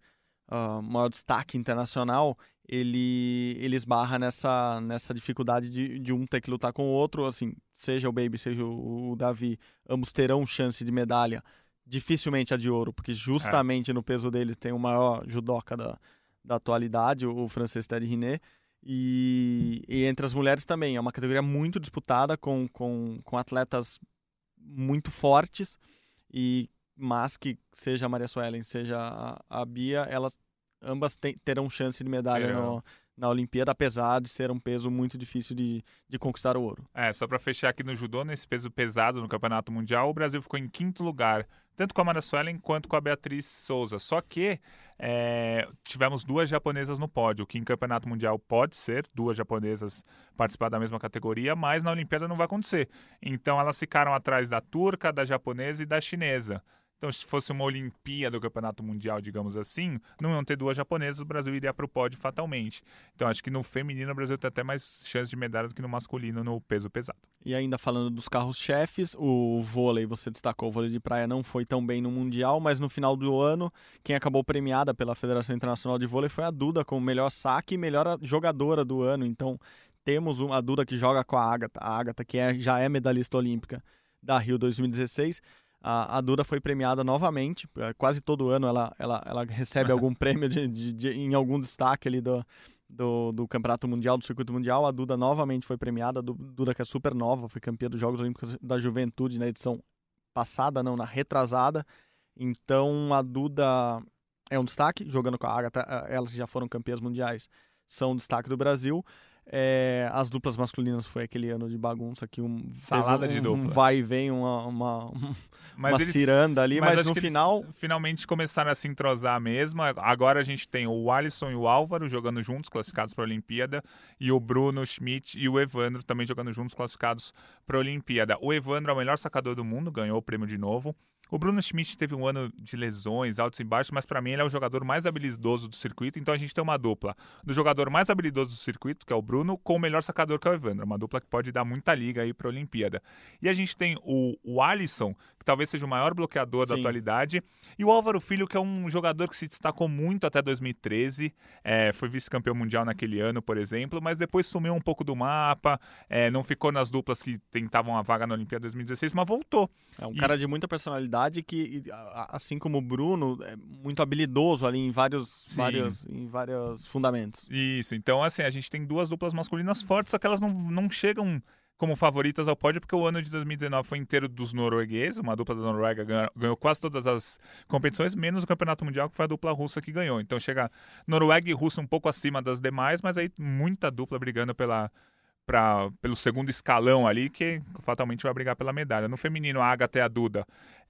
uh, maior destaque internacional, ele, ele esbarra nessa, nessa dificuldade de, de um ter que lutar com o outro. Assim, seja o Baby, seja o, o Davi, ambos terão chance de medalha. Dificilmente a de ouro, porque justamente é. no peso deles tem o maior judoca da, da atualidade, o francês Terry Rinet. E, e, entre as mulheres também, é uma categoria muito disputada, com, com, com atletas muito fortes, e mas que seja a Maria Suelen, seja a, a Bia, elas ambas te, terão chance de medalha no, na Olimpíada, apesar de ser um peso muito difícil de, de conquistar o ouro. É, só para fechar aqui no judô, nesse peso pesado no Campeonato Mundial, o Brasil ficou em quinto lugar tanto com a Mara Suelen quanto com a Beatriz Souza. Só que é, tivemos duas japonesas no pódio, o que em campeonato mundial pode ser, duas japonesas participar da mesma categoria, mas na Olimpíada não vai acontecer. Então elas ficaram atrás da turca, da japonesa e da chinesa. Então, se fosse uma Olimpíada do Campeonato Mundial, digamos assim, não iam ter duas japonesas, o Brasil iria para o pódio fatalmente. Então, acho que no feminino o Brasil tem até mais chance de medalha do que no masculino no peso pesado. E ainda falando dos carros-chefes, o vôlei, você destacou, o vôlei de praia não foi tão bem no Mundial, mas no final do ano, quem acabou premiada pela Federação Internacional de Vôlei foi a Duda, como melhor saque e melhor jogadora do ano. Então, temos a Duda que joga com a Agatha, a Agatha que é, já é medalhista olímpica da Rio 2016 a, a Duda foi premiada novamente. É, quase todo ano ela, ela, ela recebe algum prêmio de, de, de, em algum destaque ali do, do, do, Campeonato Mundial, do Circuito Mundial. A Duda novamente foi premiada. A Duda, que é super nova, foi campeã dos Jogos Olímpicos da Juventude na edição passada, não, na retrasada. Então a Duda é um destaque, jogando com a Agatha, elas que já foram campeãs mundiais, são um destaque do Brasil. É, as duplas masculinas foi aquele ano de bagunça que um salada um, de dupla, um vai e vem uma uma, uma eles, ciranda ali, mas, mas no final finalmente começaram a se entrosar mesmo. Agora a gente tem o Alisson e o Álvaro jogando juntos, classificados para a Olimpíada, e o Bruno Schmidt e o Evandro também jogando juntos, classificados para a Olimpíada. O Evandro é o melhor sacador do mundo, ganhou o prêmio de novo. O Bruno Schmidt teve um ano de lesões, altos e baixos, mas para mim ele é o jogador mais habilidoso do circuito. Então a gente tem uma dupla do jogador mais habilidoso do circuito, que é o Bruno, com o melhor sacador, que é o Evandro. Uma dupla que pode dar muita liga aí para a Olimpíada. E a gente tem o, o Alisson, que talvez seja o maior bloqueador Sim. da atualidade, e o Álvaro Filho, que é um jogador que se destacou muito até 2013, é, foi vice-campeão mundial naquele ano, por exemplo, mas depois sumiu um pouco do mapa, é, não ficou nas duplas que tentavam a vaga na Olimpíada 2016, mas voltou. É um e... cara de muita personalidade que, assim como o Bruno, é muito habilidoso ali em vários, vários, em vários fundamentos. Isso, então assim, a gente tem duas duplas masculinas fortes, só que elas não, não chegam como favoritas ao pódio, porque o ano de 2019 foi inteiro dos noruegueses, uma dupla da Noruega ganhou, ganhou, quase todas as competições, menos o Campeonato Mundial, que foi a dupla russa que ganhou. Então chega Noruega e Rússia um pouco acima das demais, mas aí muita dupla brigando pela, pra, pelo segundo escalão ali, que fatalmente vai brigar pela medalha. No feminino, a Agatha e a Duda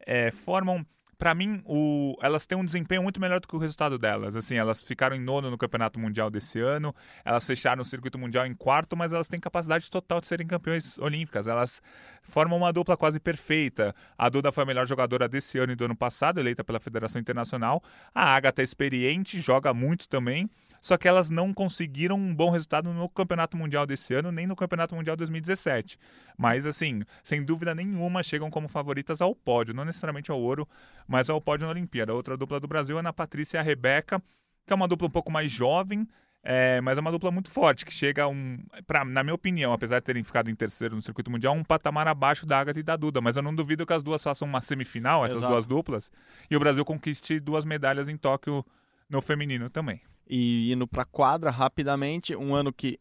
é, formam para mim, o, elas têm um desempenho muito melhor do que o resultado delas. Assim, elas ficaram em nono no Campeonato Mundial desse ano, elas fecharam o circuito mundial em quarto, mas elas têm capacidade total de serem campeões olímpicas. Elas formam uma dupla quase perfeita. A Duda foi a melhor jogadora desse ano e do ano passado, eleita pela Federação Internacional. A Agatha é experiente, joga muito também só que elas não conseguiram um bom resultado no Campeonato Mundial desse ano, nem no Campeonato Mundial 2017. Mas, assim, sem dúvida nenhuma, chegam como favoritas ao pódio, não necessariamente ao ouro, mas ao pódio na Olimpíada. Outra dupla do Brasil é a Ana Patrícia e a Rebeca, que é uma dupla um pouco mais jovem, é, mas é uma dupla muito forte, que chega um, pra, na minha opinião, apesar de terem ficado em terceiro no circuito mundial, um patamar abaixo da Agatha e da Duda. Mas eu não duvido que as duas façam uma semifinal, essas Exato. duas duplas, e o Brasil conquiste duas medalhas em Tóquio no feminino também. E indo para a quadra rapidamente, um ano que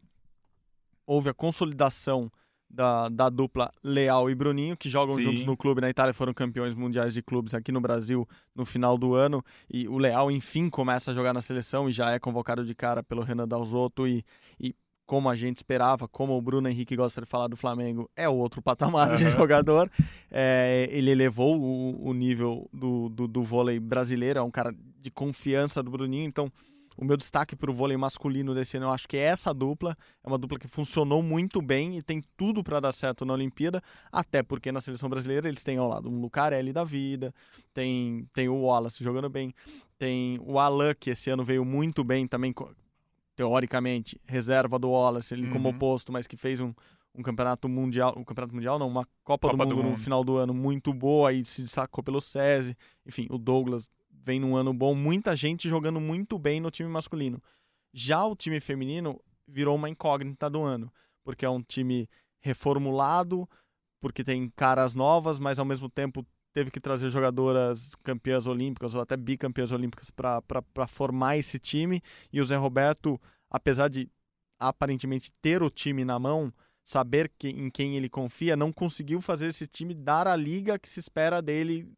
houve a consolidação da, da dupla Leal e Bruninho, que jogam Sim. juntos no clube na Itália, foram campeões mundiais de clubes aqui no Brasil no final do ano. E o Leal, enfim, começa a jogar na seleção e já é convocado de cara pelo Renan Dalzotto. E, e como a gente esperava, como o Bruno Henrique gosta de falar do Flamengo, é outro patamar de Aham. jogador. É, ele elevou o, o nível do, do, do vôlei brasileiro, é um cara de confiança do Bruninho, então o meu destaque para o vôlei masculino desse ano, eu acho que é essa dupla. É uma dupla que funcionou muito bem e tem tudo para dar certo na Olimpíada, até porque na seleção brasileira eles têm ao lado um Lucarelli da vida, tem, tem o Wallace jogando bem, tem o Alan, que esse ano veio muito bem também, teoricamente, reserva do Wallace, ele como Uhum. oposto, mas que fez um, um campeonato mundial, um campeonato mundial não, uma Copa, Copa do, do mundo no Mundo. final do ano muito boa, aí se destacou pelo SESI, enfim, o Douglas vem num ano bom, muita gente jogando muito bem no time masculino. Já o time feminino virou uma incógnita do ano, porque é um time reformulado, porque tem caras novas, mas ao mesmo tempo teve que trazer jogadoras campeãs olímpicas ou até bicampeãs olímpicas para formar esse time. E o Zé Roberto, apesar de aparentemente ter o time na mão, saber que, em quem ele confia, não conseguiu fazer esse time dar a liga que se espera dele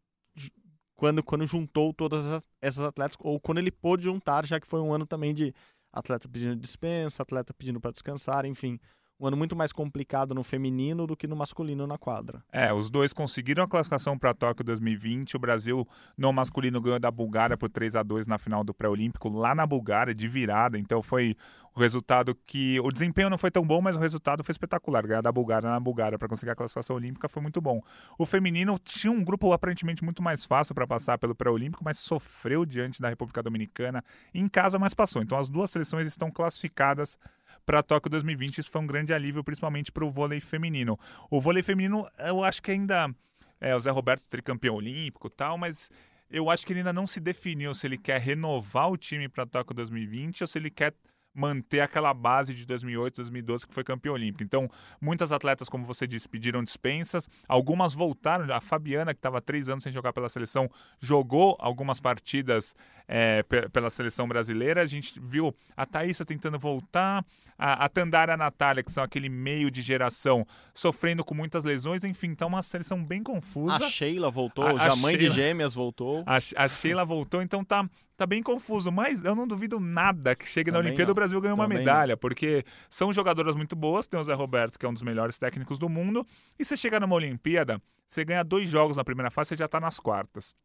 quando, quando juntou todas essa- essas atletas, ou quando ele pôde juntar, já que foi um ano também de atleta pedindo dispensa, atleta pedindo para descansar, enfim. Um ano muito mais complicado no feminino do que no masculino na quadra. É, os dois conseguiram a classificação para Tóquio 2020. O Brasil, no masculino, ganhou da Bulgária por 3 a 2 na final do pré-olímpico, lá na Bulgária, de virada. Então foi o resultado que. O desempenho não foi tão bom, mas o resultado foi espetacular. Ganhar da Bulgária na Bulgária para conseguir a classificação olímpica foi muito bom. O feminino tinha um grupo aparentemente muito mais fácil para passar pelo pré-olímpico, mas sofreu diante da República Dominicana. Em casa, mas passou. Então as duas seleções estão classificadas para Tóquio 2020. Isso foi um grande alívio, principalmente para o vôlei feminino. O vôlei feminino, eu acho que ainda. É, o Zé Roberto tricampeão olímpico tal, mas eu acho que ele ainda não se definiu se ele quer renovar o time para Tóquio 2020 ou se ele quer manter aquela base de 2008, 2012 que foi campeão olímpico. Então, muitas atletas, como você disse, pediram dispensas. Algumas voltaram. A Fabiana, que estava três anos sem jogar pela seleção, jogou algumas partidas é, pe- pela seleção brasileira. A gente viu a Thaísa tentando voltar, a, a Tandara e a Natália, que são aquele meio de geração, sofrendo com muitas lesões. Enfim, tá uma seleção bem confusa. A Sheila voltou, A- a já mãe de gêmeas voltou. A, a Sheila voltou, então tá, tá bem confuso. Mas eu não duvido nada que chegue na Também Olimpíada não. o Brasil ganhe uma medalha, porque são jogadoras muito boas. Tem o Zé Roberto, que é um dos melhores técnicos do mundo. E você chega numa Olimpíada, você ganha dois jogos na primeira fase, você já tá nas quartas.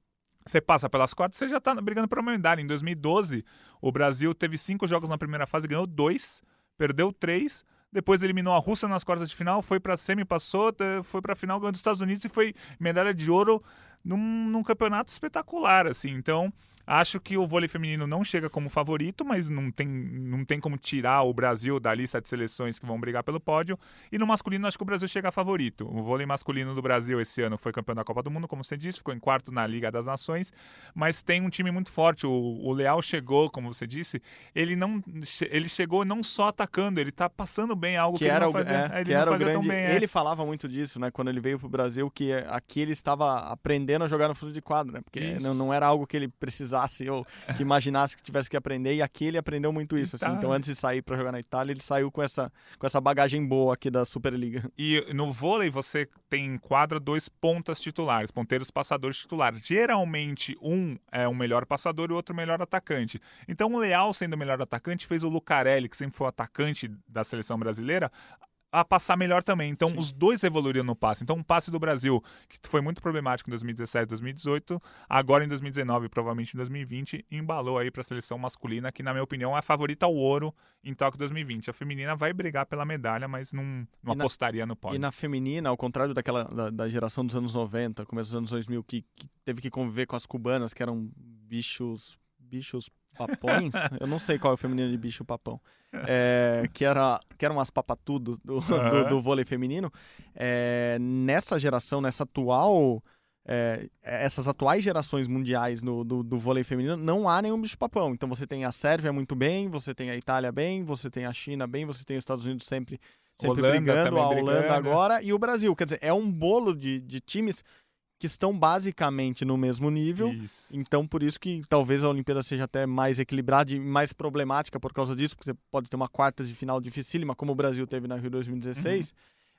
Você passa pelas quartas, você já tá brigando por uma medalha. Em 2012, o Brasil teve cinco jogos na primeira fase, ganhou dois, perdeu três. Depois eliminou a Rússia nas quartas de final, foi pra semi, passou, foi pra final, ganhou dos Estados Unidos e foi medalha de ouro num, num campeonato espetacular, assim. Então, acho que o vôlei feminino não chega como favorito, mas não tem, não tem como tirar o Brasil da lista de seleções que vão brigar pelo pódio. E no masculino, acho que o Brasil chega favorito. O vôlei masculino do Brasil esse ano foi campeão da Copa do Mundo, como você disse, ficou em quarto na Liga das Nações, mas tem um time muito forte. O, o Leal chegou, como você disse, ele não ele chegou não só atacando, ele tá passando bem algo que, que ele era não o, fazia, é, ele que não o fazia grande. tão bem. é. Ele falava muito disso, né? Quando ele veio pro Brasil, que aqui ele estava aprendendo a jogar no fundo de quadro, né? Porque não, não era algo que ele precisasse ou que imaginasse que tivesse que aprender. E aqui ele aprendeu muito isso. assim. tá. Então, antes de sair para jogar na Itália, ele saiu com essa, com essa bagagem boa aqui da Superliga. E no vôlei você tem em quadra dois pontas titulares, ponteiros passadores titulares. Geralmente um é o melhor passador e o outro o melhor atacante. Então o Leal, sendo o melhor atacante, fez o Lucarelli, que sempre foi o atacante da seleção brasileira, a passar melhor também. Então os dois evoluíram no passe. Então um passe do Brasil, que foi muito problemático em 2017, 2018, agora em 2019 provavelmente em 2020, embalou aí para a seleção masculina, que na minha opinião é a favorita ao ouro em Tóquio 2020. A feminina vai brigar pela medalha, mas não, não na- apostaria no pódio. E na feminina, ao contrário daquela da, da geração dos anos 90, começo dos anos 2000, que, que teve que conviver com as cubanas, que eram bichos bichos papões, eu não sei qual é o feminino de bicho papão, é, que, era, que eram as papatudos do, do, do vôlei feminino. É, nessa geração, nessa atual, é, essas atuais gerações mundiais no, do, do vôlei feminino, não há nenhum bicho papão. Então você tem a Sérvia muito bem, você tem a Itália bem, você tem a China bem, você tem os Estados Unidos sempre sempre Holanda brigando, a Holanda brigando. agora e o Brasil. Quer dizer, é um bolo de, de times que estão basicamente no mesmo nível. Isso. Então, por isso que talvez a Olimpíada seja até mais equilibrada e mais problemática por causa disso, porque você pode ter uma quartas de final dificílima, como o Brasil teve na Rio 2016.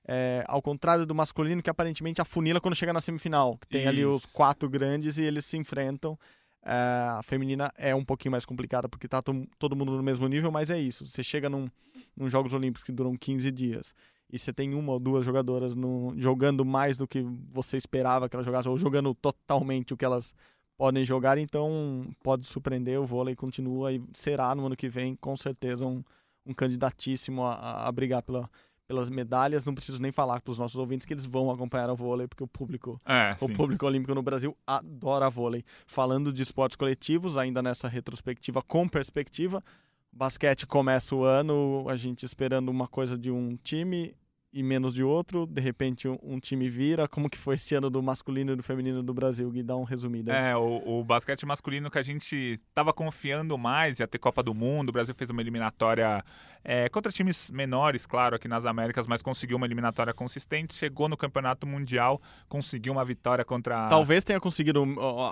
É, ao contrário do masculino, que aparentemente afunila quando chega na semifinal. Que tem ali os Isso. quatro grandes e eles se enfrentam. É, a feminina é um pouquinho mais complicada porque tá to- todo mundo no mesmo nível, mas é isso. Você chega num, num Jogos Olímpicos que duram 15 dias e você tem uma ou duas jogadoras no- jogando mais do que você esperava que elas jogassem, ou jogando totalmente o que elas podem jogar, então pode surpreender. O vôlei continua e será no ano que vem, com certeza, um, um candidatíssimo a, a- brigar pela, pelas medalhas. Não preciso nem falar para os nossos ouvintes que eles vão acompanhar o vôlei, porque o público É, o sim. público olímpico no Brasil adora vôlei. Falando de esportes coletivos, ainda nessa retrospectiva com perspectiva, basquete começa o ano, a gente esperando uma coisa de um time e menos de outro, de repente um, um time vira. Como que foi esse ano do masculino e do feminino do Brasil? Gui, dá um resumido. aí. É, o, o basquete masculino que a gente tava confiando mais, ia ter Copa do Mundo, o Brasil fez uma eliminatória é, contra times menores, claro, aqui nas Américas, mas conseguiu uma eliminatória consistente, chegou no Campeonato Mundial, conseguiu uma vitória contra... Talvez tenha conseguido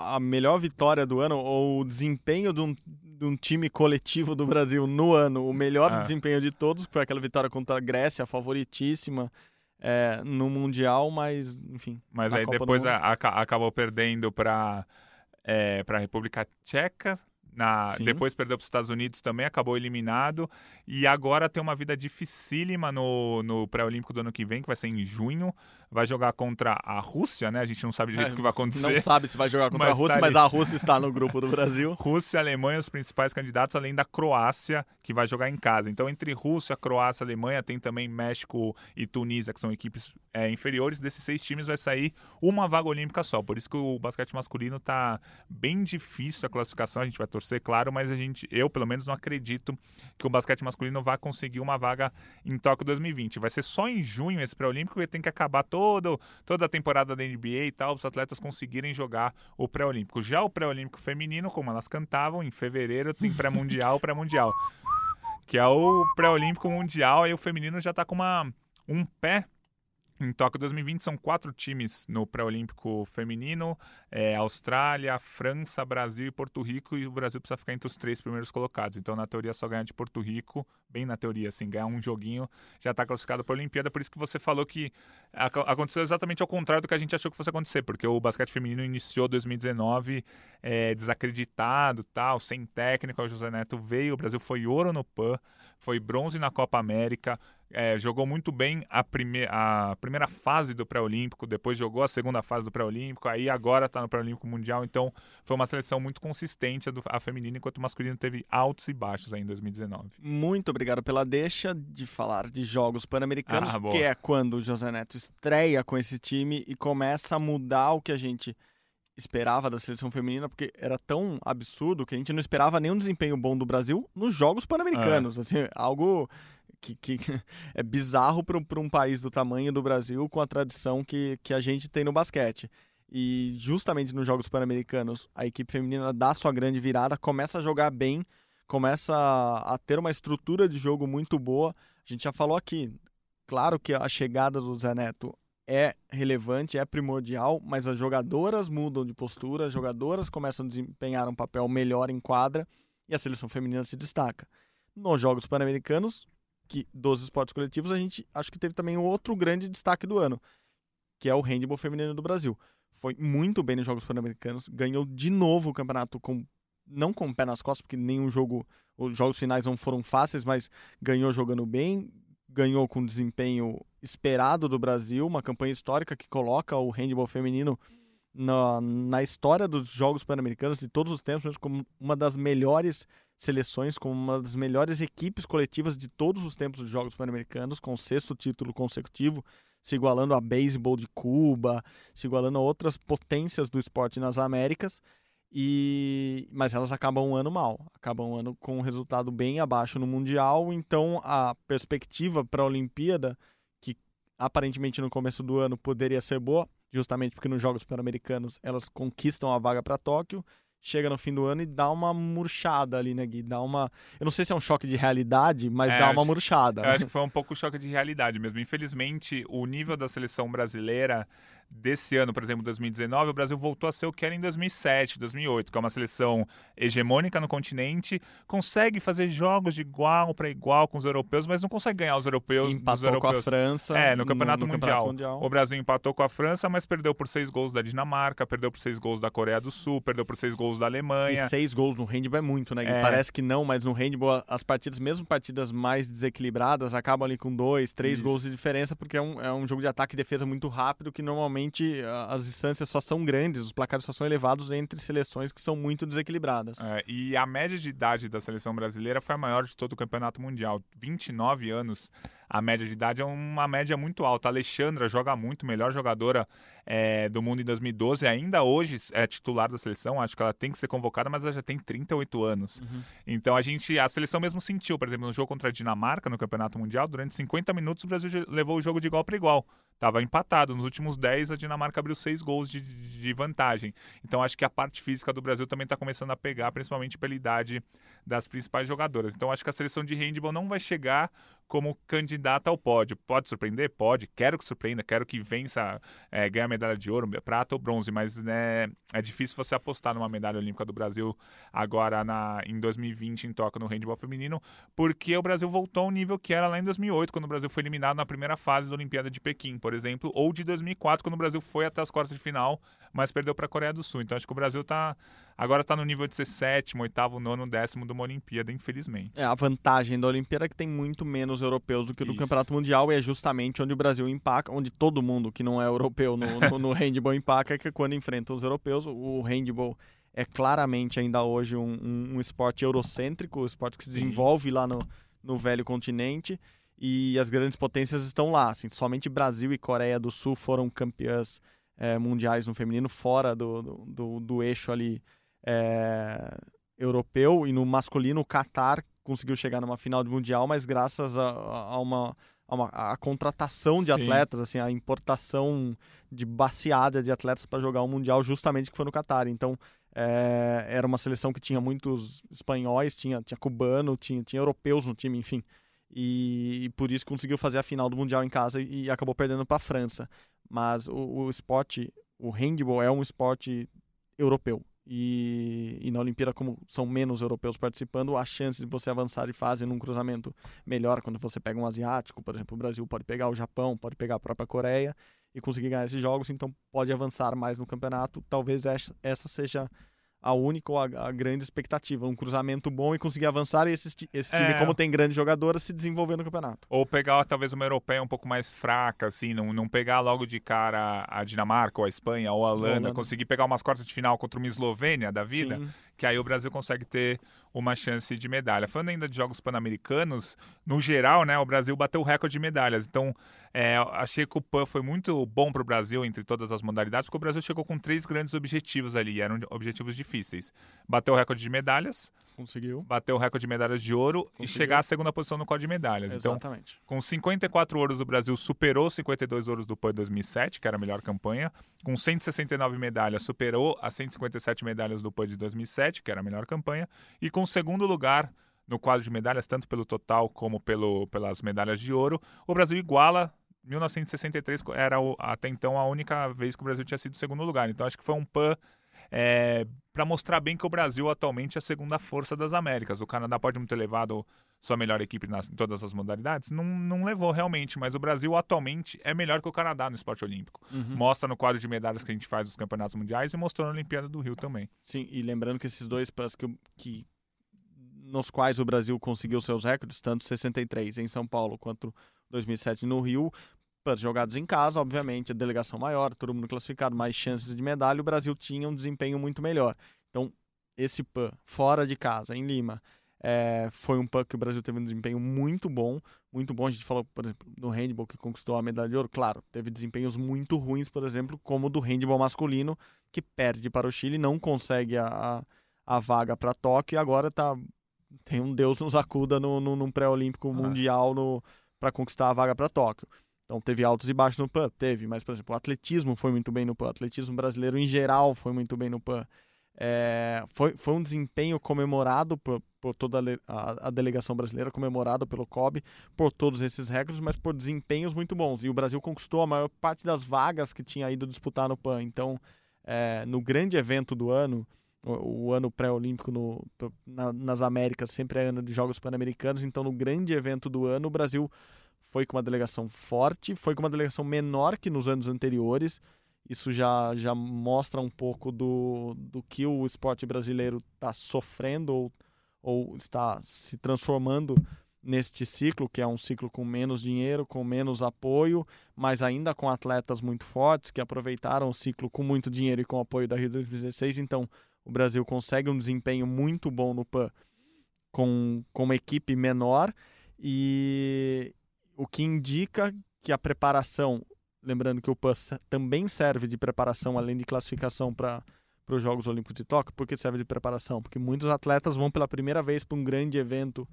a melhor vitória do ano, ou o desempenho de um, de um time coletivo do Brasil no ano, o melhor Ah. desempenho de todos, que foi aquela vitória contra a Grécia, favoritíssima é, no Mundial, mas, enfim. Mas aí Copa depois a- aca- acabou perdendo para é, a República Tcheca. Na, depois perdeu para os Estados Unidos também, acabou eliminado. E agora tem uma vida dificílima no, no pré-olímpico do ano que vem, que vai ser em junho. Vai jogar contra a Rússia, né? A gente não sabe direito É, o que vai acontecer. Não sabe se vai jogar contra a Rússia, tá mas a Rússia está no grupo do Brasil. Rússia e Alemanha os principais candidatos, além da Croácia, que vai jogar em casa. Então, entre Rússia, Croácia Alemanha, tem também México e Tunísia, que são equipes é, inferiores. Desses seis times vai sair uma vaga olímpica só. Por isso que o basquete masculino tá bem difícil a classificação. A gente vai torcer, claro, mas a gente, eu pelo menos não acredito que o basquete masculino vai conseguir uma vaga em Tóquio 2020. Vai ser só em junho esse pré-olímpico e tem que acabar todo, toda a temporada da NBA e tal, os atletas conseguirem jogar o pré-olímpico. Já o pré-olímpico feminino, como elas cantavam, em fevereiro tem pré-mundial, pré-mundial. Que é o pré-olímpico mundial, aí o feminino já tá com uma, um pé em Tóquio 2020 são quatro times no pré-olímpico feminino: é, Austrália, França, Brasil e Porto Rico. E o Brasil precisa ficar entre os três primeiros colocados. Então, na teoria, só ganhar de Porto Rico, bem na teoria, assim, ganhar um joguinho já está classificado para a Olimpíada. Por isso que você falou que ac- aconteceu exatamente ao contrário do que a gente achou que fosse acontecer, porque o basquete feminino iniciou 2019 é, desacreditado, tal, sem técnico. O José Neto veio, o Brasil foi ouro no PAN, foi bronze na Copa América. É, jogou muito bem a, prime a primeira fase do pré-olímpico, depois jogou a segunda fase do pré-olímpico, aí agora está no pré-olímpico mundial, então foi uma seleção muito consistente a, do, a feminina, enquanto o masculino teve altos e baixos aí em 2019. Muito obrigado pela deixa de falar de Jogos Pan-Americanos, Ah, que é quando o José Neto estreia com esse time e começa a mudar o que a gente esperava da seleção feminina, porque era tão absurdo que a gente não esperava nenhum desempenho bom do Brasil nos Jogos Pan-Americanos. Ah. Assim, algo que, que é bizarro para um país do tamanho do Brasil com a tradição que, que a gente tem no basquete. E justamente nos Jogos Pan-Americanos, a equipe feminina dá sua grande virada, começa a jogar bem, começa a, ter uma estrutura de jogo muito boa. A gente já falou aqui, claro que a chegada do Zé Neto é relevante, é primordial, mas as jogadoras mudam de postura, as jogadoras começam a desempenhar um papel melhor em quadra e a seleção feminina se destaca. Nos Jogos Pan-Americanos, que dos esportes coletivos, a gente acho que teve também outro grande destaque do ano, que é o handball feminino do Brasil. Foi muito bem nos Jogos Pan-Americanos, ganhou de novo o campeonato com não com o pé nas costas, porque nenhum jogo, os jogos finais não foram fáceis, mas ganhou jogando bem, ganhou com desempenho esperado do Brasil, uma campanha histórica que coloca o handball feminino na, na história dos Jogos Pan-Americanos de todos os tempos como uma das melhores seleções, como uma das melhores equipes coletivas de todos os tempos dos Jogos Pan-Americanos, com o sexto título consecutivo, se igualando a beisebol de Cuba, se igualando a outras potências do esporte nas Américas. E mas elas acabam um ano mal, acabam um ano com um resultado bem abaixo no mundial, então a perspectiva para a Olimpíada, que aparentemente no começo do ano poderia ser boa, justamente porque nos Jogos Pan-Americanos elas conquistam a vaga para Tóquio, chega no fim do ano e dá uma murchada ali, né, Gui? Dá uma, eu não sei se é um choque de realidade, mas É, dá uma acho- murchada. Eu acho que foi um pouco choque de realidade mesmo. Infelizmente, o nível da seleção brasileira desse ano, por exemplo, 2019, o Brasil voltou a ser o que era em 2007, 2008, que é uma seleção hegemônica no continente, consegue fazer jogos de igual para igual com os europeus, mas não consegue ganhar os europeus Empatou dos europeus. com a França. É, no Campeonato, no, mundial. Campeonato mundial. O Brasil empatou com a França, mas perdeu por seis gols da Dinamarca, perdeu por seis gols da Coreia do Sul, perdeu por seis gols da E Alemanha. seis gols no handball é muito, né? É. Parece que não, mas no handball as partidas, mesmo partidas mais desequilibradas, acabam ali com dois, três Isso. gols de diferença, porque é um, é um jogo de ataque e defesa muito rápido, que normalmente ah, as distâncias só são grandes, os placares só são elevados entre seleções que são muito desequilibradas. É, e a média de idade da seleção brasileira foi a maior de todo o campeonato mundial. 29 anos, a média de idade é uma média muito alta. A Alexandra joga muito, melhor jogadora é, do mundo em 2012, ainda hoje é titular da seleção. Acho que ela tem que ser convocada, mas ela já tem 38 anos. Então a gente, a seleção mesmo sentiu, por exemplo, no jogo contra a Dinamarca no campeonato mundial, durante 50 minutos o Brasil levou o jogo de igual para igual. Tava empatado. Nos últimos 10, a Dinamarca abriu seis gols de, de vantagem. Então acho que a parte física do Brasil também está começando a pegar, principalmente pela idade das principais jogadoras. Então acho que a seleção de handball não vai chegar como candidata ao pódio. Pode surpreender? Pode. Quero que surpreenda, quero que vença, é, ganhe a medalha de ouro, prata ou bronze, mas né, é difícil você apostar numa medalha olímpica do Brasil agora na, em 2020 em Tóquio no handball feminino, porque o Brasil voltou ao nível que era lá em 2008, quando o Brasil foi eliminado na primeira fase da Olimpíada de Pequim, por exemplo, ou de 2004, quando o Brasil foi até as quartas de final, mas perdeu para a Coreia do Sul. Então acho que o Brasil tá agora está no nível de ser sétimo, oitavo, nono, décimo de uma Olimpíada, infelizmente. É, a vantagem da Olimpíada é que tem muito menos europeus do que do Isso. Campeonato Mundial e é justamente onde o Brasil empaca, onde todo mundo que não é europeu no, no, no handball empaca, que é quando enfrenta os europeus. O handball é claramente ainda hoje um, um, um esporte eurocêntrico, um esporte que se Sim. desenvolve lá no, no velho continente e as grandes potências estão lá. Assim, somente Brasil e Coreia do Sul foram campeãs eh, mundiais no feminino, fora do, do, do eixo ali eh, europeu e no masculino o Qatar conseguiu chegar numa final de mundial, mas graças a, a uma a, uma, a contratação de Sim. atletas, assim, a importação de baseada de atletas para jogar o mundial justamente que foi no Qatar. Então é, era uma seleção que tinha muitos espanhóis, tinha, tinha cubano, tinha, tinha europeus no time, enfim. E, e por isso conseguiu fazer a final do mundial em casa e, e acabou perdendo para a França. Mas o, o esporte, o handball é um esporte europeu. E, e na Olimpíada, como são menos europeus participando, a chance de você avançar de fase num cruzamento melhor quando você pega um asiático, por exemplo, o Brasil pode pegar o Japão, pode pegar a própria Coreia e conseguir ganhar esses jogos, então pode avançar mais no campeonato. Talvez essa, essa seja a única ou a, a grande expectativa, um cruzamento bom e conseguir avançar e esse, esse time, É. como tem grandes jogadoras, se desenvolver no campeonato. Ou pegar talvez uma europeia um pouco mais fraca, assim, não, não pegar logo de cara a Dinamarca ou a Espanha ou a Holanda, Holanda. conseguir pegar umas quartas de final contra uma Eslovênia da vida, Sim. que aí o Brasil consegue ter uma chance de medalha. Falando ainda de Jogos Pan-Americanos, no geral, né, o Brasil bateu o recorde de medalhas. Então, é, achei que o PAN foi muito bom para o Brasil entre todas as modalidades, porque o Brasil chegou com três grandes objetivos ali, eram objetivos difíceis. Bateu o recorde de medalhas, Conseguiu. bateu o recorde de medalhas de ouro e Conseguiu. chegar à segunda posição no código de medalhas. Então, Exatamente. com 54 ouros, o Brasil superou os 52 ouros do PAN 2007, que era a melhor campanha. Com 169 medalhas, superou as 157 medalhas do PAN de 2007, que era a melhor campanha. E com o segundo lugar no quadro de medalhas, tanto pelo total como pelo, pelas medalhas de ouro, o Brasil iguala 1963, era o- até então a única vez que o Brasil tinha sido segundo lugar. Então acho que foi um PAN para mostrar bem que o Brasil atualmente é a segunda força das Américas. O Canadá pode não ter levado sua melhor equipe nas, em todas as modalidades? Não, não levou realmente, mas o Brasil atualmente é melhor que o Canadá no esporte olímpico. Uhum. Mostra no quadro de medalhas que a gente faz nos campeonatos mundiais e mostrou na Olimpíada do Rio também. Sim, e lembrando que esses dois PANs que, que nos quais o Brasil conseguiu seus recordes, tanto 63 em São Paulo quanto 2007 no Rio, jogados em casa, obviamente, a delegação maior, todo mundo classificado, mais chances de medalha, o Brasil tinha um desempenho muito melhor. Então, esse PAN fora de casa, em Lima, é, foi um PAN que o Brasil teve um desempenho muito bom, muito bom. A gente falou, por exemplo, no handball que conquistou a medalha de ouro, claro, teve desempenhos muito ruins, por exemplo, como o do handball masculino, que perde para o Chile, não consegue a, a, a vaga para Tóquio e agora tá, tem um Deus nos acuda no, no, num pré-olímpico Ah. mundial no, para conquistar a vaga para Tóquio. Então teve altos e baixos no PAN, teve, mas por exemplo, o atletismo foi muito bem no PAN, o atletismo brasileiro em geral foi muito bem no PAN. É, foi, foi um desempenho comemorado por, por toda a, a, delegação brasileira, comemorado pelo COB, por todos esses recordes, mas por desempenhos muito bons. E o Brasil conquistou a maior parte das vagas que tinha ido disputar no PAN. Então, é, no grande evento do ano, o, o ano pré-olímpico na, nas Américas sempre é ano de Jogos Pan-Americanos, então no grande evento do ano, o Brasil foi com uma delegação forte, foi com uma delegação menor que nos anos anteriores isso já, já mostra um pouco do, do que o esporte brasileiro está sofrendo ou, ou está se transformando neste ciclo, que é um ciclo com menos dinheiro, com menos apoio, mas ainda com atletas muito fortes que aproveitaram o ciclo com muito dinheiro e com apoio da Rio 2016. Então, o Brasil consegue um desempenho muito bom no PAN com, com uma equipe menor e o que indica que a preparação Lembrando que o PAN também serve de preparação, além de classificação para os Jogos Olímpicos de Tóquio. Por que serve de preparação? Porque muitos atletas vão pela primeira vez para um grande evento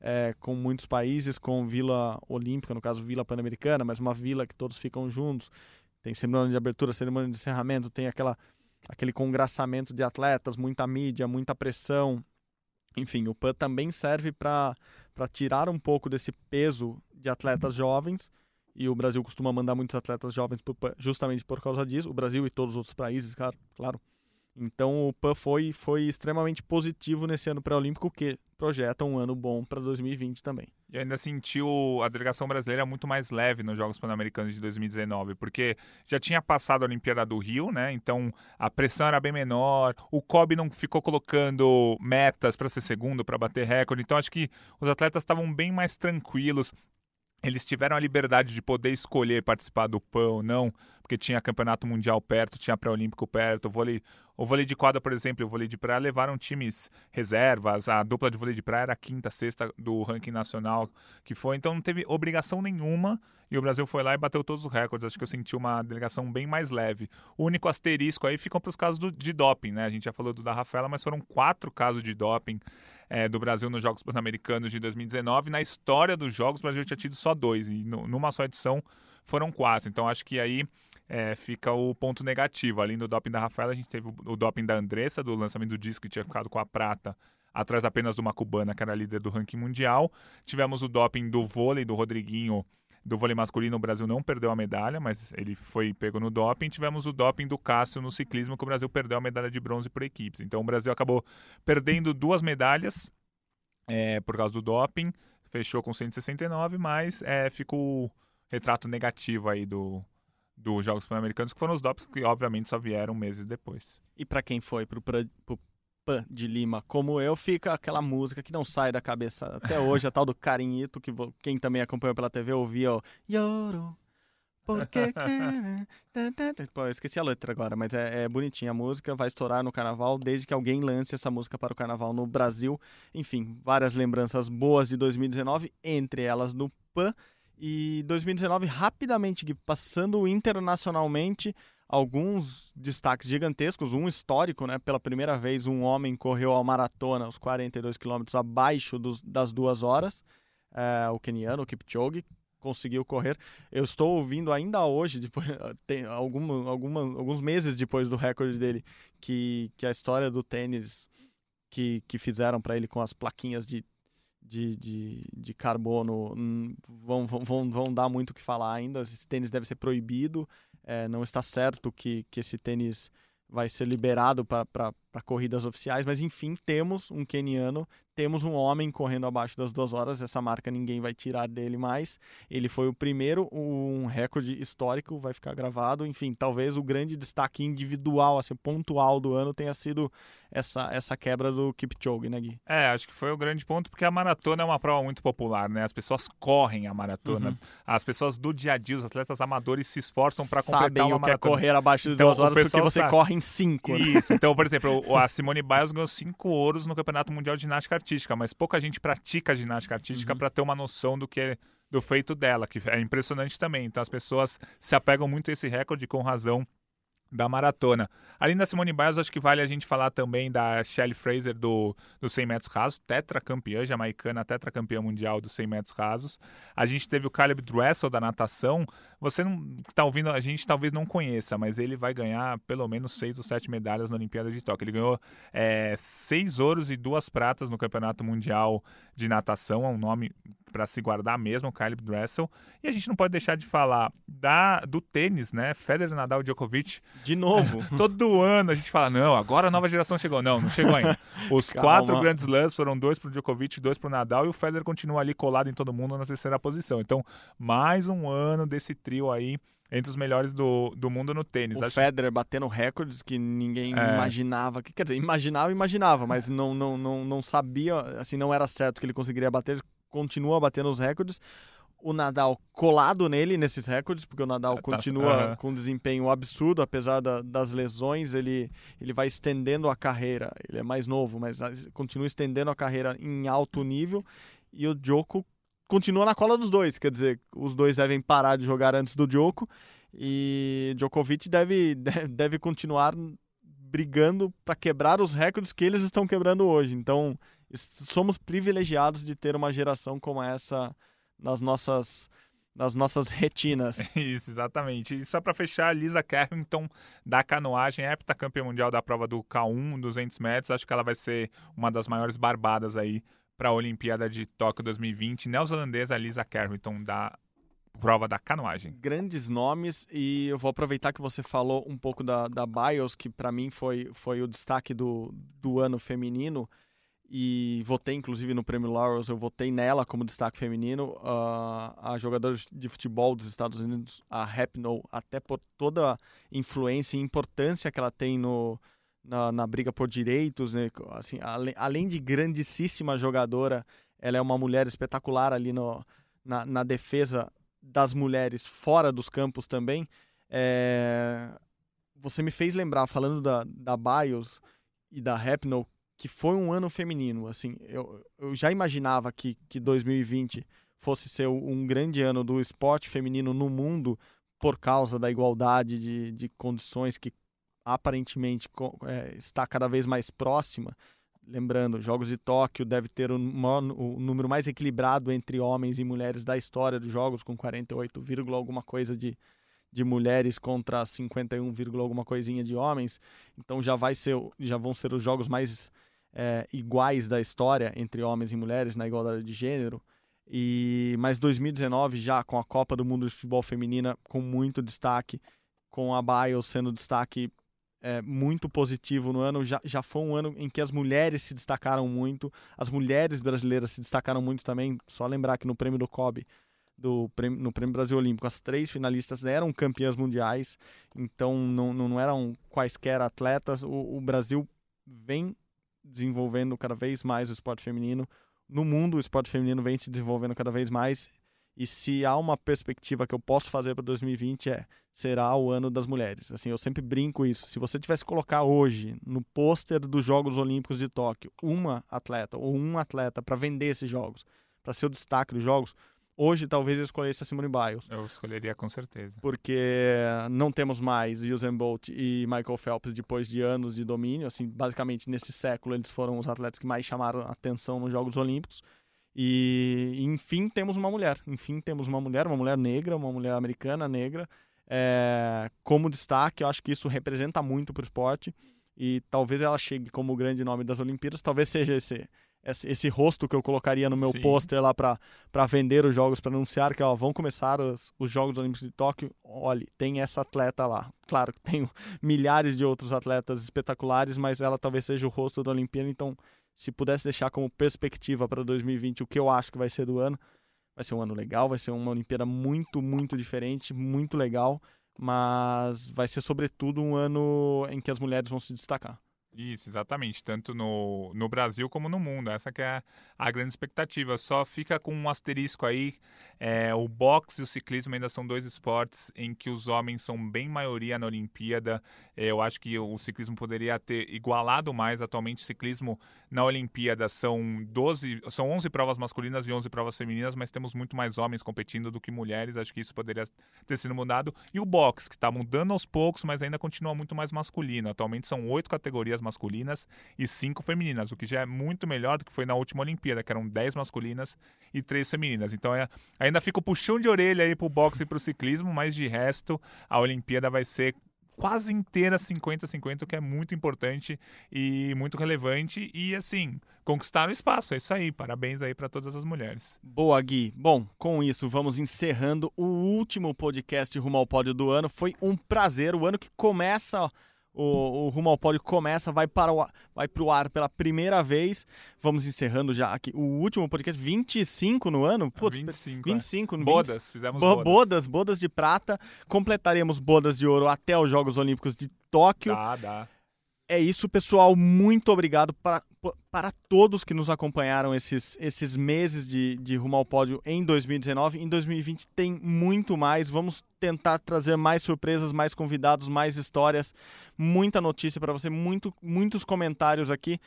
é, com muitos países, com Vila Olímpica, no caso Vila Pan-Americana, mas uma vila que todos ficam juntos. Tem cerimônia de abertura, cerimônia de encerramento, tem aquela, aquele congraçamento de atletas, muita mídia, muita pressão. Enfim, o PAN também serve para tirar um pouco desse peso de atletas jovens e o Brasil costuma mandar muitos atletas jovens justamente por causa disso, o Brasil e todos os outros países, claro. claro. Então o PAN foi, foi extremamente positivo nesse ano pré-olímpico, que projeta um ano bom para 2020 também. E ainda sentiu a delegação brasileira muito mais leve nos Jogos Pan-Americanos de 2019, porque já tinha passado a Olimpíada do Rio, né? Então a pressão era bem menor, o COB não ficou colocando metas para ser segundo, para bater recorde. Então acho que os atletas estavam bem mais tranquilos eles tiveram a liberdade de poder escolher participar do PAN ou não, porque tinha campeonato mundial perto, tinha pré-olímpico perto, vôlei, o vôlei de quadra, por exemplo, o vôlei de praia levaram times reservas, a dupla de vôlei de praia era a quinta, sexta do ranking nacional que foi, então não teve obrigação nenhuma e o Brasil foi lá e bateu todos os recordes, acho que eu senti uma delegação bem mais leve. O único asterisco aí ficam para os casos do, de doping, né, a gente já falou do da Rafaela, mas foram quatro casos de doping é, do Brasil nos Jogos Pan-Americanos de 2019. Na história dos Jogos, o Brasil tinha tido só dois, e numa só edição foram quatro. Então acho que aí é, fica o ponto negativo. Além do doping da Rafaela, a gente teve o doping da Andressa, do lançamento do disco, que tinha ficado com a prata atrás apenas de uma cubana, que era líder do ranking mundial. Tivemos o doping do vôlei, do Rodriguinho, do vôlei masculino, o Brasil não perdeu a medalha, mas ele foi pego no doping. Tivemos o doping do Cássio no ciclismo, que o Brasil perdeu a medalha de bronze por equipes. Então o Brasil acabou perdendo duas medalhas é, por causa do doping, fechou com 169, mas é, ficou o retrato negativo aí do, dos Jogos Pan-Americanos, que foram os dopings que obviamente só vieram meses depois. E para quem foi pro, pro Pan de Lima como eu, fica aquela música que não sai da cabeça até hoje, a tal do Carinhito, que quem também acompanhou pela TV ouvia, ó, Yoro, porque... Pô, eu esqueci a letra agora, mas é, é bonitinha a música, vai estourar no carnaval desde que alguém lance essa música para o carnaval no Brasil. Enfim, várias lembranças boas de 2019, entre elas no PAN. E 2019, rapidamente, passando internacionalmente, alguns destaques gigantescos, um histórico, né? Pela primeira vez, um homem correu a maratona, os 42 quilômetros abaixo dos, das duas horas. É, o keniano, o Kipchoge, conseguiu correr. Eu estou ouvindo ainda hoje, depois, tem alguma, alguma, alguns meses depois do recorde dele, que, que a história do tênis que, que fizeram para ele com as plaquinhas de, de, de, de carbono hum, vão, vão, vão dar muito o que falar ainda. Esse tênis deve ser proibido é, não está certo que, que esse tênis vai ser liberado para corridas oficiais, mas enfim, temos um keniano temos um homem correndo abaixo das duas horas, essa marca ninguém vai tirar dele mais. Ele foi o primeiro, um recorde histórico, vai ficar gravado. Enfim, talvez o grande destaque individual, assim, pontual do ano tenha sido essa, essa quebra do Kipchoge, né, Gui? É, acho que foi o grande ponto, porque a maratona é uma prova muito popular, né? As pessoas correm a maratona. Uhum. As pessoas do dia a dia, os atletas amadores se esforçam para completar uma o que é correr abaixo de então, duas horas porque você sabe. corre em cinco. Né? Isso. Então, por exemplo, a Simone Biles ganhou cinco ouros no Campeonato Mundial de Ginástica artística, mas pouca gente pratica ginástica artística uhum. para ter uma noção do que é, do feito dela, que é impressionante também. Então as pessoas se apegam muito a esse recorde com razão da maratona. Além da Simone Biles, acho que vale a gente falar também da Shelly Fraser do, do 100 metros rasos, tetracampeã jamaicana, tetracampeã mundial dos 100 metros rasos. A gente teve o Caleb Dressel da natação. Você não está ouvindo, a gente talvez não conheça, mas ele vai ganhar pelo menos seis ou sete medalhas na Olimpíada de Tóquio. Ele ganhou é, seis ouros e duas pratas no Campeonato Mundial de Natação, é um nome para se guardar mesmo, o Caleb Dressel. E a gente não pode deixar de falar da, do tênis, né? Federer, Nadal e Djokovic. De novo. Todo ano a gente fala, não, agora a nova geração chegou. Não, não chegou ainda. Os Calma. quatro Grand Slams foram dois para o Djokovic, dois para o Nadal e o Federer continua ali colado em todo mundo na terceira posição. Então, mais um ano desse trio aí entre os melhores do, do mundo no tênis. O Acho- Federer batendo recordes que ninguém É. imaginava. Que, quer dizer, imaginava, imaginava, mas não, não, não, não sabia, assim, não era certo que ele conseguiria bater. Continua batendo os recordes. O Nadal colado nele nesses recordes, porque o Nadal Tá- continua aham. com um desempenho absurdo, apesar da- das lesões, ele, ele vai estendendo a carreira. Ele é mais novo, mas ah, continua estendendo a carreira em alto nível. E o Djoko continua na cola dos dois, quer dizer, os dois devem parar de jogar antes do Djoko e Djokovic deve, deve, continuar brigando para quebrar os recordes que eles estão quebrando hoje. Então, somos privilegiados de ter uma geração como essa nas nossas nas nossas retinas. Isso, exatamente. E só para fechar, Lisa Carrington da canoagem, heptacampeã mundial da prova do K1, 200 metros. Acho que ela vai ser uma das maiores barbadas aí para a Olimpíada de Tóquio 2020. Neozelandesa Lisa Carrington da prova da canoagem. Grandes nomes e eu vou aproveitar que você falou um pouco da, da Bios, que para mim foi, foi o destaque do, do ano feminino e votei inclusive no Prêmio Laurels, eu votei nela como destaque feminino. Ah, a jogadora de futebol dos Estados Unidos, a Rapinoe, até por toda a influência e importância que ela tem no, na, na briga por direitos, né? assim, além de grandíssima jogadora, ela é uma mulher espetacular ali no, na, na defesa das mulheres fora dos campos também. É, Você me fez lembrar, falando da, da Bios e da Rapinoe, que foi um ano feminino. Assim, eu, eu já imaginava que, que 2020 fosse ser um grande ano do esporte feminino no mundo por causa da igualdade de, de condições que aparentemente é, está cada vez mais próxima. Lembrando, Jogos de Tóquio deve ter o, maior- o número mais equilibrado entre homens e mulheres da história dos Jogos, com 48, vírgula alguma coisa de, de mulheres contra 51, vírgula alguma coisinha de homens. Então já vai ser, já vão ser os jogos mais é, iguais da história entre homens e mulheres na igualdade de gênero. E mas 2019 já com a Copa do Mundo de Futebol Feminina com muito destaque, com a Biles sendo destaque é, muito positivo no ano. Já, já foi um ano em que as mulheres se destacaram muito, as mulheres brasileiras se destacaram muito também. Só lembrar que no prêmio do COB, do prêmio, no Prêmio Brasil Olímpico, as três finalistas eram campeãs mundiais, então não, não, eram quaisquer atletas. O, o Brasil vem desenvolvendo cada vez mais o esporte feminino. No mundo, o esporte feminino vem se desenvolvendo cada vez mais. E se há uma perspectiva que eu posso fazer para 2020 é será o ano das mulheres. Assim, eu sempre brinco isso. Se você tivesse que colocar hoje no pôster dos Jogos Olímpicos de Tóquio uma atleta ou um atleta para vender esses jogos, para ser o destaque dos jogos, hoje talvez eu escolhesse a Simone Biles, Eu escolheria com certeza. porque não temos mais Usain Bolt e Michael Phelps depois de anos de domínio. Assim, basicamente nesse século eles foram os atletas que mais chamaram a atenção nos Jogos Olímpicos. E enfim temos uma mulher, enfim temos uma mulher, uma mulher negra, uma mulher americana negra, é, como destaque. Eu acho que isso representa muito para o esporte e talvez ela chegue como o grande nome das Olimpíadas. Talvez seja esse esse, esse rosto que eu colocaria no meu Sim. pôster lá para vender os jogos, para anunciar que ó, vão começar os, os Jogos Olímpicos de Tóquio. Olhe, tem essa atleta lá. Claro que tem milhares de outros atletas espetaculares, mas ela talvez seja o rosto da Olimpíada. Então, se pudesse deixar como perspectiva para 2020 o que eu acho que vai ser do ano, vai ser um ano legal, vai ser uma Olimpíada muito, muito diferente, muito legal, mas vai ser sobretudo um ano em que as mulheres vão se destacar. Isso, exatamente. Tanto no, no Brasil como no mundo. Essa que é a, grande expectativa. Só fica com um asterisco aí. É, o boxe e o ciclismo ainda são dois esportes em que os homens são bem maioria na Olimpíada. É, eu acho que o ciclismo poderia ter igualado mais. Atualmente, ciclismo na Olimpíada são 12, são 11 provas masculinas e 11 provas femininas, mas temos muito mais homens competindo do que mulheres. Acho que isso poderia ter sido mudado. E o boxe, que está mudando aos poucos, mas ainda continua muito mais masculino. Atualmente são oito categorias masculinas e cinco femininas, o que já é muito melhor do que foi na última Olimpíada, que eram 10 masculinas e três femininas. Então é, ainda fica o puxão de orelha aí pro boxe e pro ciclismo, mas de resto a Olimpíada vai ser quase inteira 50-50, o que é muito importante e muito relevante. E assim, conquistaram espaço. É isso aí. Parabéns aí para todas as mulheres. Boa, Gui. Bom, com isso, vamos encerrando o último podcast Rumo ao Pódio do ano. Foi um prazer. O ano que começa o, o Rumo ao Pódio começa, vai para o, vai para o ar pela primeira vez. Vamos encerrando já aqui o último podcast, 25 no ano? Putz, 25, 25 é. Bodas, 20, fizemos bodas. bodas. Bodas de prata. Completaremos bodas de ouro até os Jogos Olímpicos de Tóquio. Dá, dá. É isso, pessoal. Muito obrigado para, para todos que nos acompanharam esses, esses meses de, de Rumo ao Pódio em 2019. Em 2020 tem muito mais. Vamos tentar trazer mais surpresas, mais convidados, mais histórias, muita notícia para você, muito, muitos comentários aqui.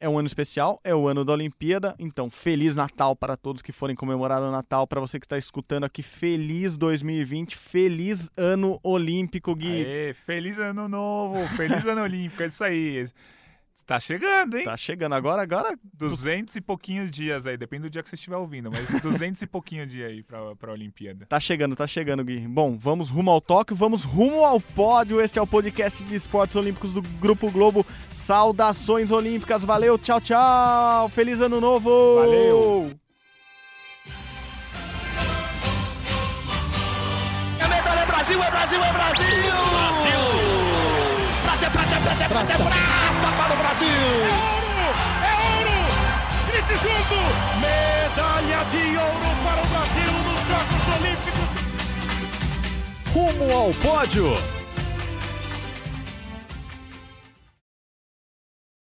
É um ano especial, é o ano da Olimpíada, então feliz Natal para todos que forem comemorar o Natal. Para você que está escutando aqui, feliz 2020, feliz ano olímpico, Gui. Aê, feliz ano novo, feliz ano olímpico, é isso aí. Tá chegando, hein? Tá chegando agora, agora. 200 e pouquinhos dias aí, depende do dia que você estiver ouvindo, mas 200 e pouquinho dia aí pra, pra Olimpíada. Tá chegando, tá chegando, Gui. Bom, vamos rumo ao Tóquio, vamos rumo ao pódio. Este é o podcast de esportes olímpicos do Grupo Globo. Saudações olímpicas, valeu, tchau, tchau. Feliz ano novo! Valeu! É medalha, é Brasil, é Brasil, é Brasil! Brasil! Prata, prata, prata, prata, prata para o Brasil! É ouro! É ouro! Grite junto! Medalha de ouro para o Brasil nos Jogos Olímpicos! Rumo ao pódio!